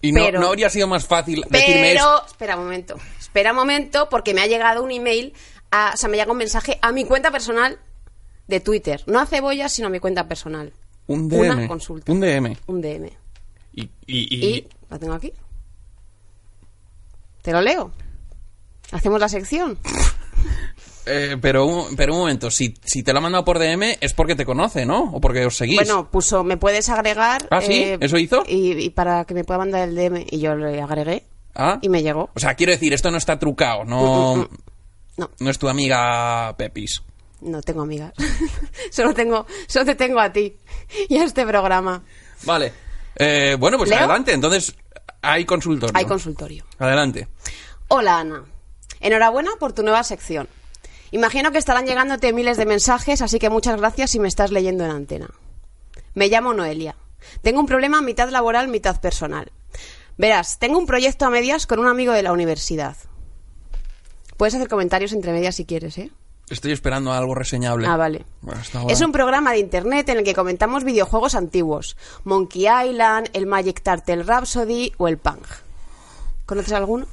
Y no, Pero- no habría sido más fácil decirme eso. pero, espera un momento. Espera un momento porque me ha llegado un email, a, o sea, me llega un mensaje a mi cuenta personal de Twitter. No a Cebollas, sino a mi cuenta personal. Un DM. Una consulta. Un DM. Un DM. Y, y- y- Y lo tengo aquí. Te lo leo. Hacemos la sección. eh, pero, un, pero un momento, si, si te lo ha mandado por DM es porque te conoce, ¿no? O porque os seguís. Bueno, puso, me puedes agregar. ¿Ah, sí? eh, ¿Eso hizo? Y, y para que me pueda mandar el DM. Y yo le agregué Ah. y me llegó. O sea, quiero decir, esto no está trucado, no, No, no es tu amiga Pepis. no tengo amigas. solo tengo, solo te tengo a ti y a este programa. Vale. Eh, bueno, pues ¿Leo? adelante. Entonces, hay consultorio. Hay consultorio. Adelante. Hola Ana, enhorabuena por tu nueva sección. Imagino que estarán llegándote miles de mensajes, así que muchas gracias si me estás leyendo en antena. Me llamo Noelia. Tengo un problema mitad laboral, mitad personal. Verás, tengo un proyecto a medias con un amigo de la universidad. Puedes hacer comentarios entre medias si quieres, ¿eh? Estoy esperando algo reseñable. Ah, vale. Bueno. Es un programa de internet en el que comentamos videojuegos antiguos. Monkey Island, el Magic Turtle Rhapsody o el Pang. ¿Conoces alguno?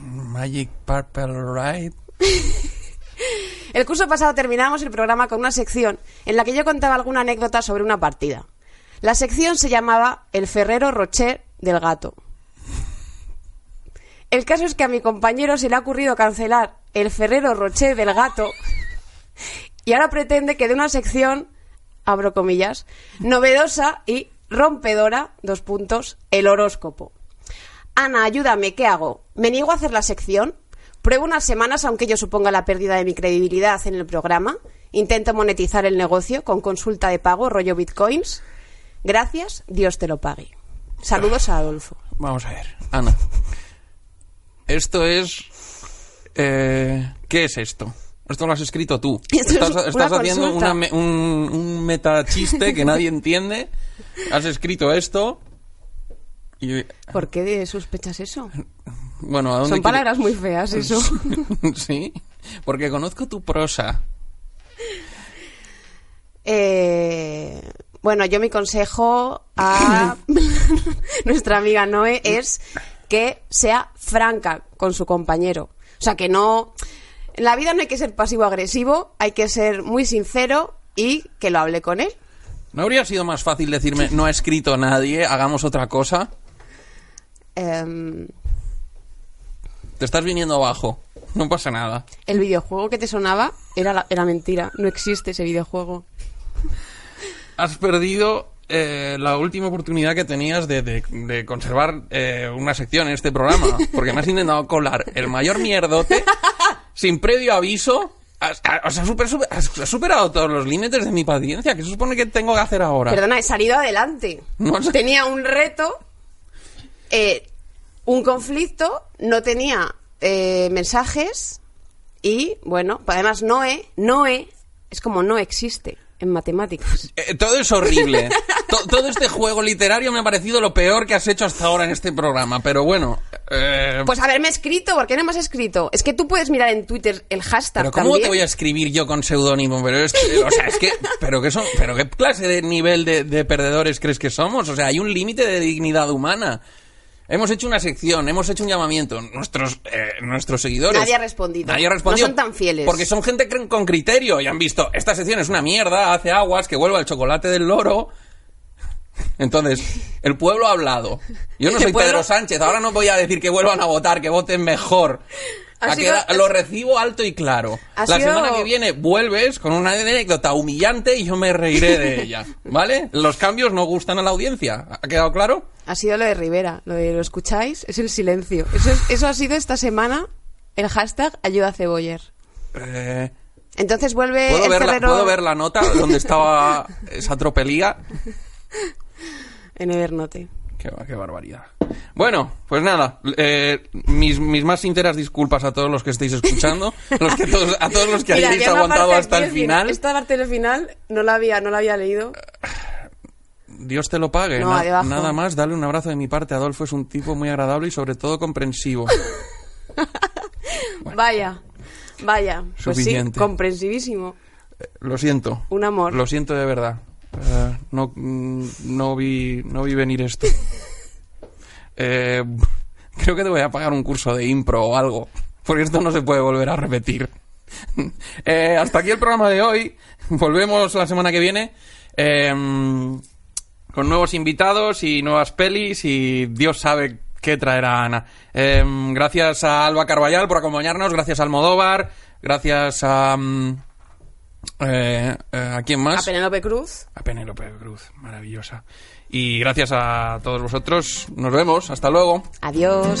Magic Purple Ride. El curso pasado terminamos el programa con una sección en la que yo contaba alguna anécdota sobre una partida. La sección se llamaba El Ferrero Rocher del gato. El caso es que a mi compañero se le ha ocurrido cancelar El Ferrero Rocher del gato y ahora pretende que de una sección, abro comillas, novedosa y rompedora, dos puntos, el horóscopo. Ana, ayúdame, ¿qué hago? ¿Me niego a hacer la sección? ¿Pruebo unas semanas aunque yo suponga la pérdida de mi credibilidad en el programa? ¿Intento monetizar el negocio con consulta de pago, rollo bitcoins? Gracias, Dios te lo pague. Saludos a Adolfo. Vamos a ver. Ana. Esto es... eh, ¿Qué es esto? Esto lo has escrito tú. Esto es estás una estás haciendo una un, un metachiste que nadie entiende. Has escrito esto. Y, ¿Por qué sospechas eso? bueno, ¿a dónde Son quiere- palabras muy feas, eso. sí, porque conozco tu prosa. Eh, bueno, yo mi consejo a nuestra amiga Noé es que sea franca con su compañero. O sea, que no... En la vida no hay que ser pasivo-agresivo, hay que ser muy sincero y que lo hable con él. ¿No habría sido más fácil decirme, no ha escrito nadie, hagamos otra cosa? Em, Te estás viniendo abajo. No pasa nada. el videojuego que te sonaba era, la- era mentira, no existe ese videojuego. Has perdido eh, la última oportunidad que tenías de, de- de conservar eh, una sección en este programa. Porque me has intentado colar el mayor mierdote sin previo aviso. Has, has- has super- super- has superado todos los límites de mi paciencia. ¿Qué se supone que tengo que hacer ahora? Perdona, he salido adelante. No sé. Tenía un reto, eh, un conflicto, no tenía eh, mensajes y, bueno, además Noé, Noé es como no existe en matemáticas. Eh, todo es horrible. To- todo este juego literario me ha parecido lo peor que has hecho hasta ahora en este programa. Pero bueno. eh, Pues haberme escrito, ¿por qué no me has escrito? Es que tú puedes mirar en Twitter el hashtag pero ¿cómo también. te voy a escribir yo con seudónimo? Pero es que, o sea, es que, pero qué son, pero qué clase de nivel de, de perdedores crees que somos? O sea, hay un límite de dignidad humana. Hemos hecho una sección, hemos hecho un llamamiento. Nuestros, eh, nuestros seguidores. Nadie ha respondido. Nadie ha respondido. No son tan fieles. Porque son gente con criterio y han visto, esta sección es una mierda, hace aguas, que vuelva el chocolate del loro. Entonces, el pueblo ha hablado. Yo no soy Pedro Sánchez, ahora no voy a decir que vuelvan a votar, que voten mejor. Ha sido- lo recibo alto y claro. La sido- semana que viene vuelves con una anécdota humillante y yo me reiré de ella. ¿Vale? Los cambios no gustan a la audiencia. ¿Ha quedado claro? Ha sido lo de Rivera, lo de lo escucháis, es el silencio. Eso, es- eso ha sido esta semana el hashtag ayuda a Ceboller. Eh, Entonces vuelve ¿puedo, el ver la, ¿Puedo ver la nota donde estaba esa tropelía? en Evernote. Qué, ba- qué barbaridad. Bueno, pues nada, eh, mis, mis más sinceras disculpas a todos los que estéis escuchando, los que todos, a todos los que Mira, hayáis aguantado hasta el al final. Esta parte del final no la había, no la había leído. Dios te lo pague. No, Na- nada más, dale un abrazo de mi parte. Adolfo es un tipo muy agradable y sobre todo comprensivo. Vaya, vaya. Pues sí, Suficiente. comprensivísimo. Lo siento. Un amor. Lo siento de verdad. Eh, no, mm, no, vi, no vi venir esto. Eh, creo que te voy a pagar un curso de impro o algo. Porque esto no se puede volver a repetir. Eh, hasta aquí el programa de hoy. Volvemos la semana que viene. eh, con nuevos invitados y nuevas pelis y Dios sabe qué traerá Ana. Eh, gracias a Alba Carballal por acompañarnos, gracias a Almodóvar, gracias a... mm, eh, eh, ¿A quién A más? Penélope Cruz. A Penélope Cruz, maravillosa. Y gracias a todos vosotros. Nos vemos. Hasta luego. Adiós.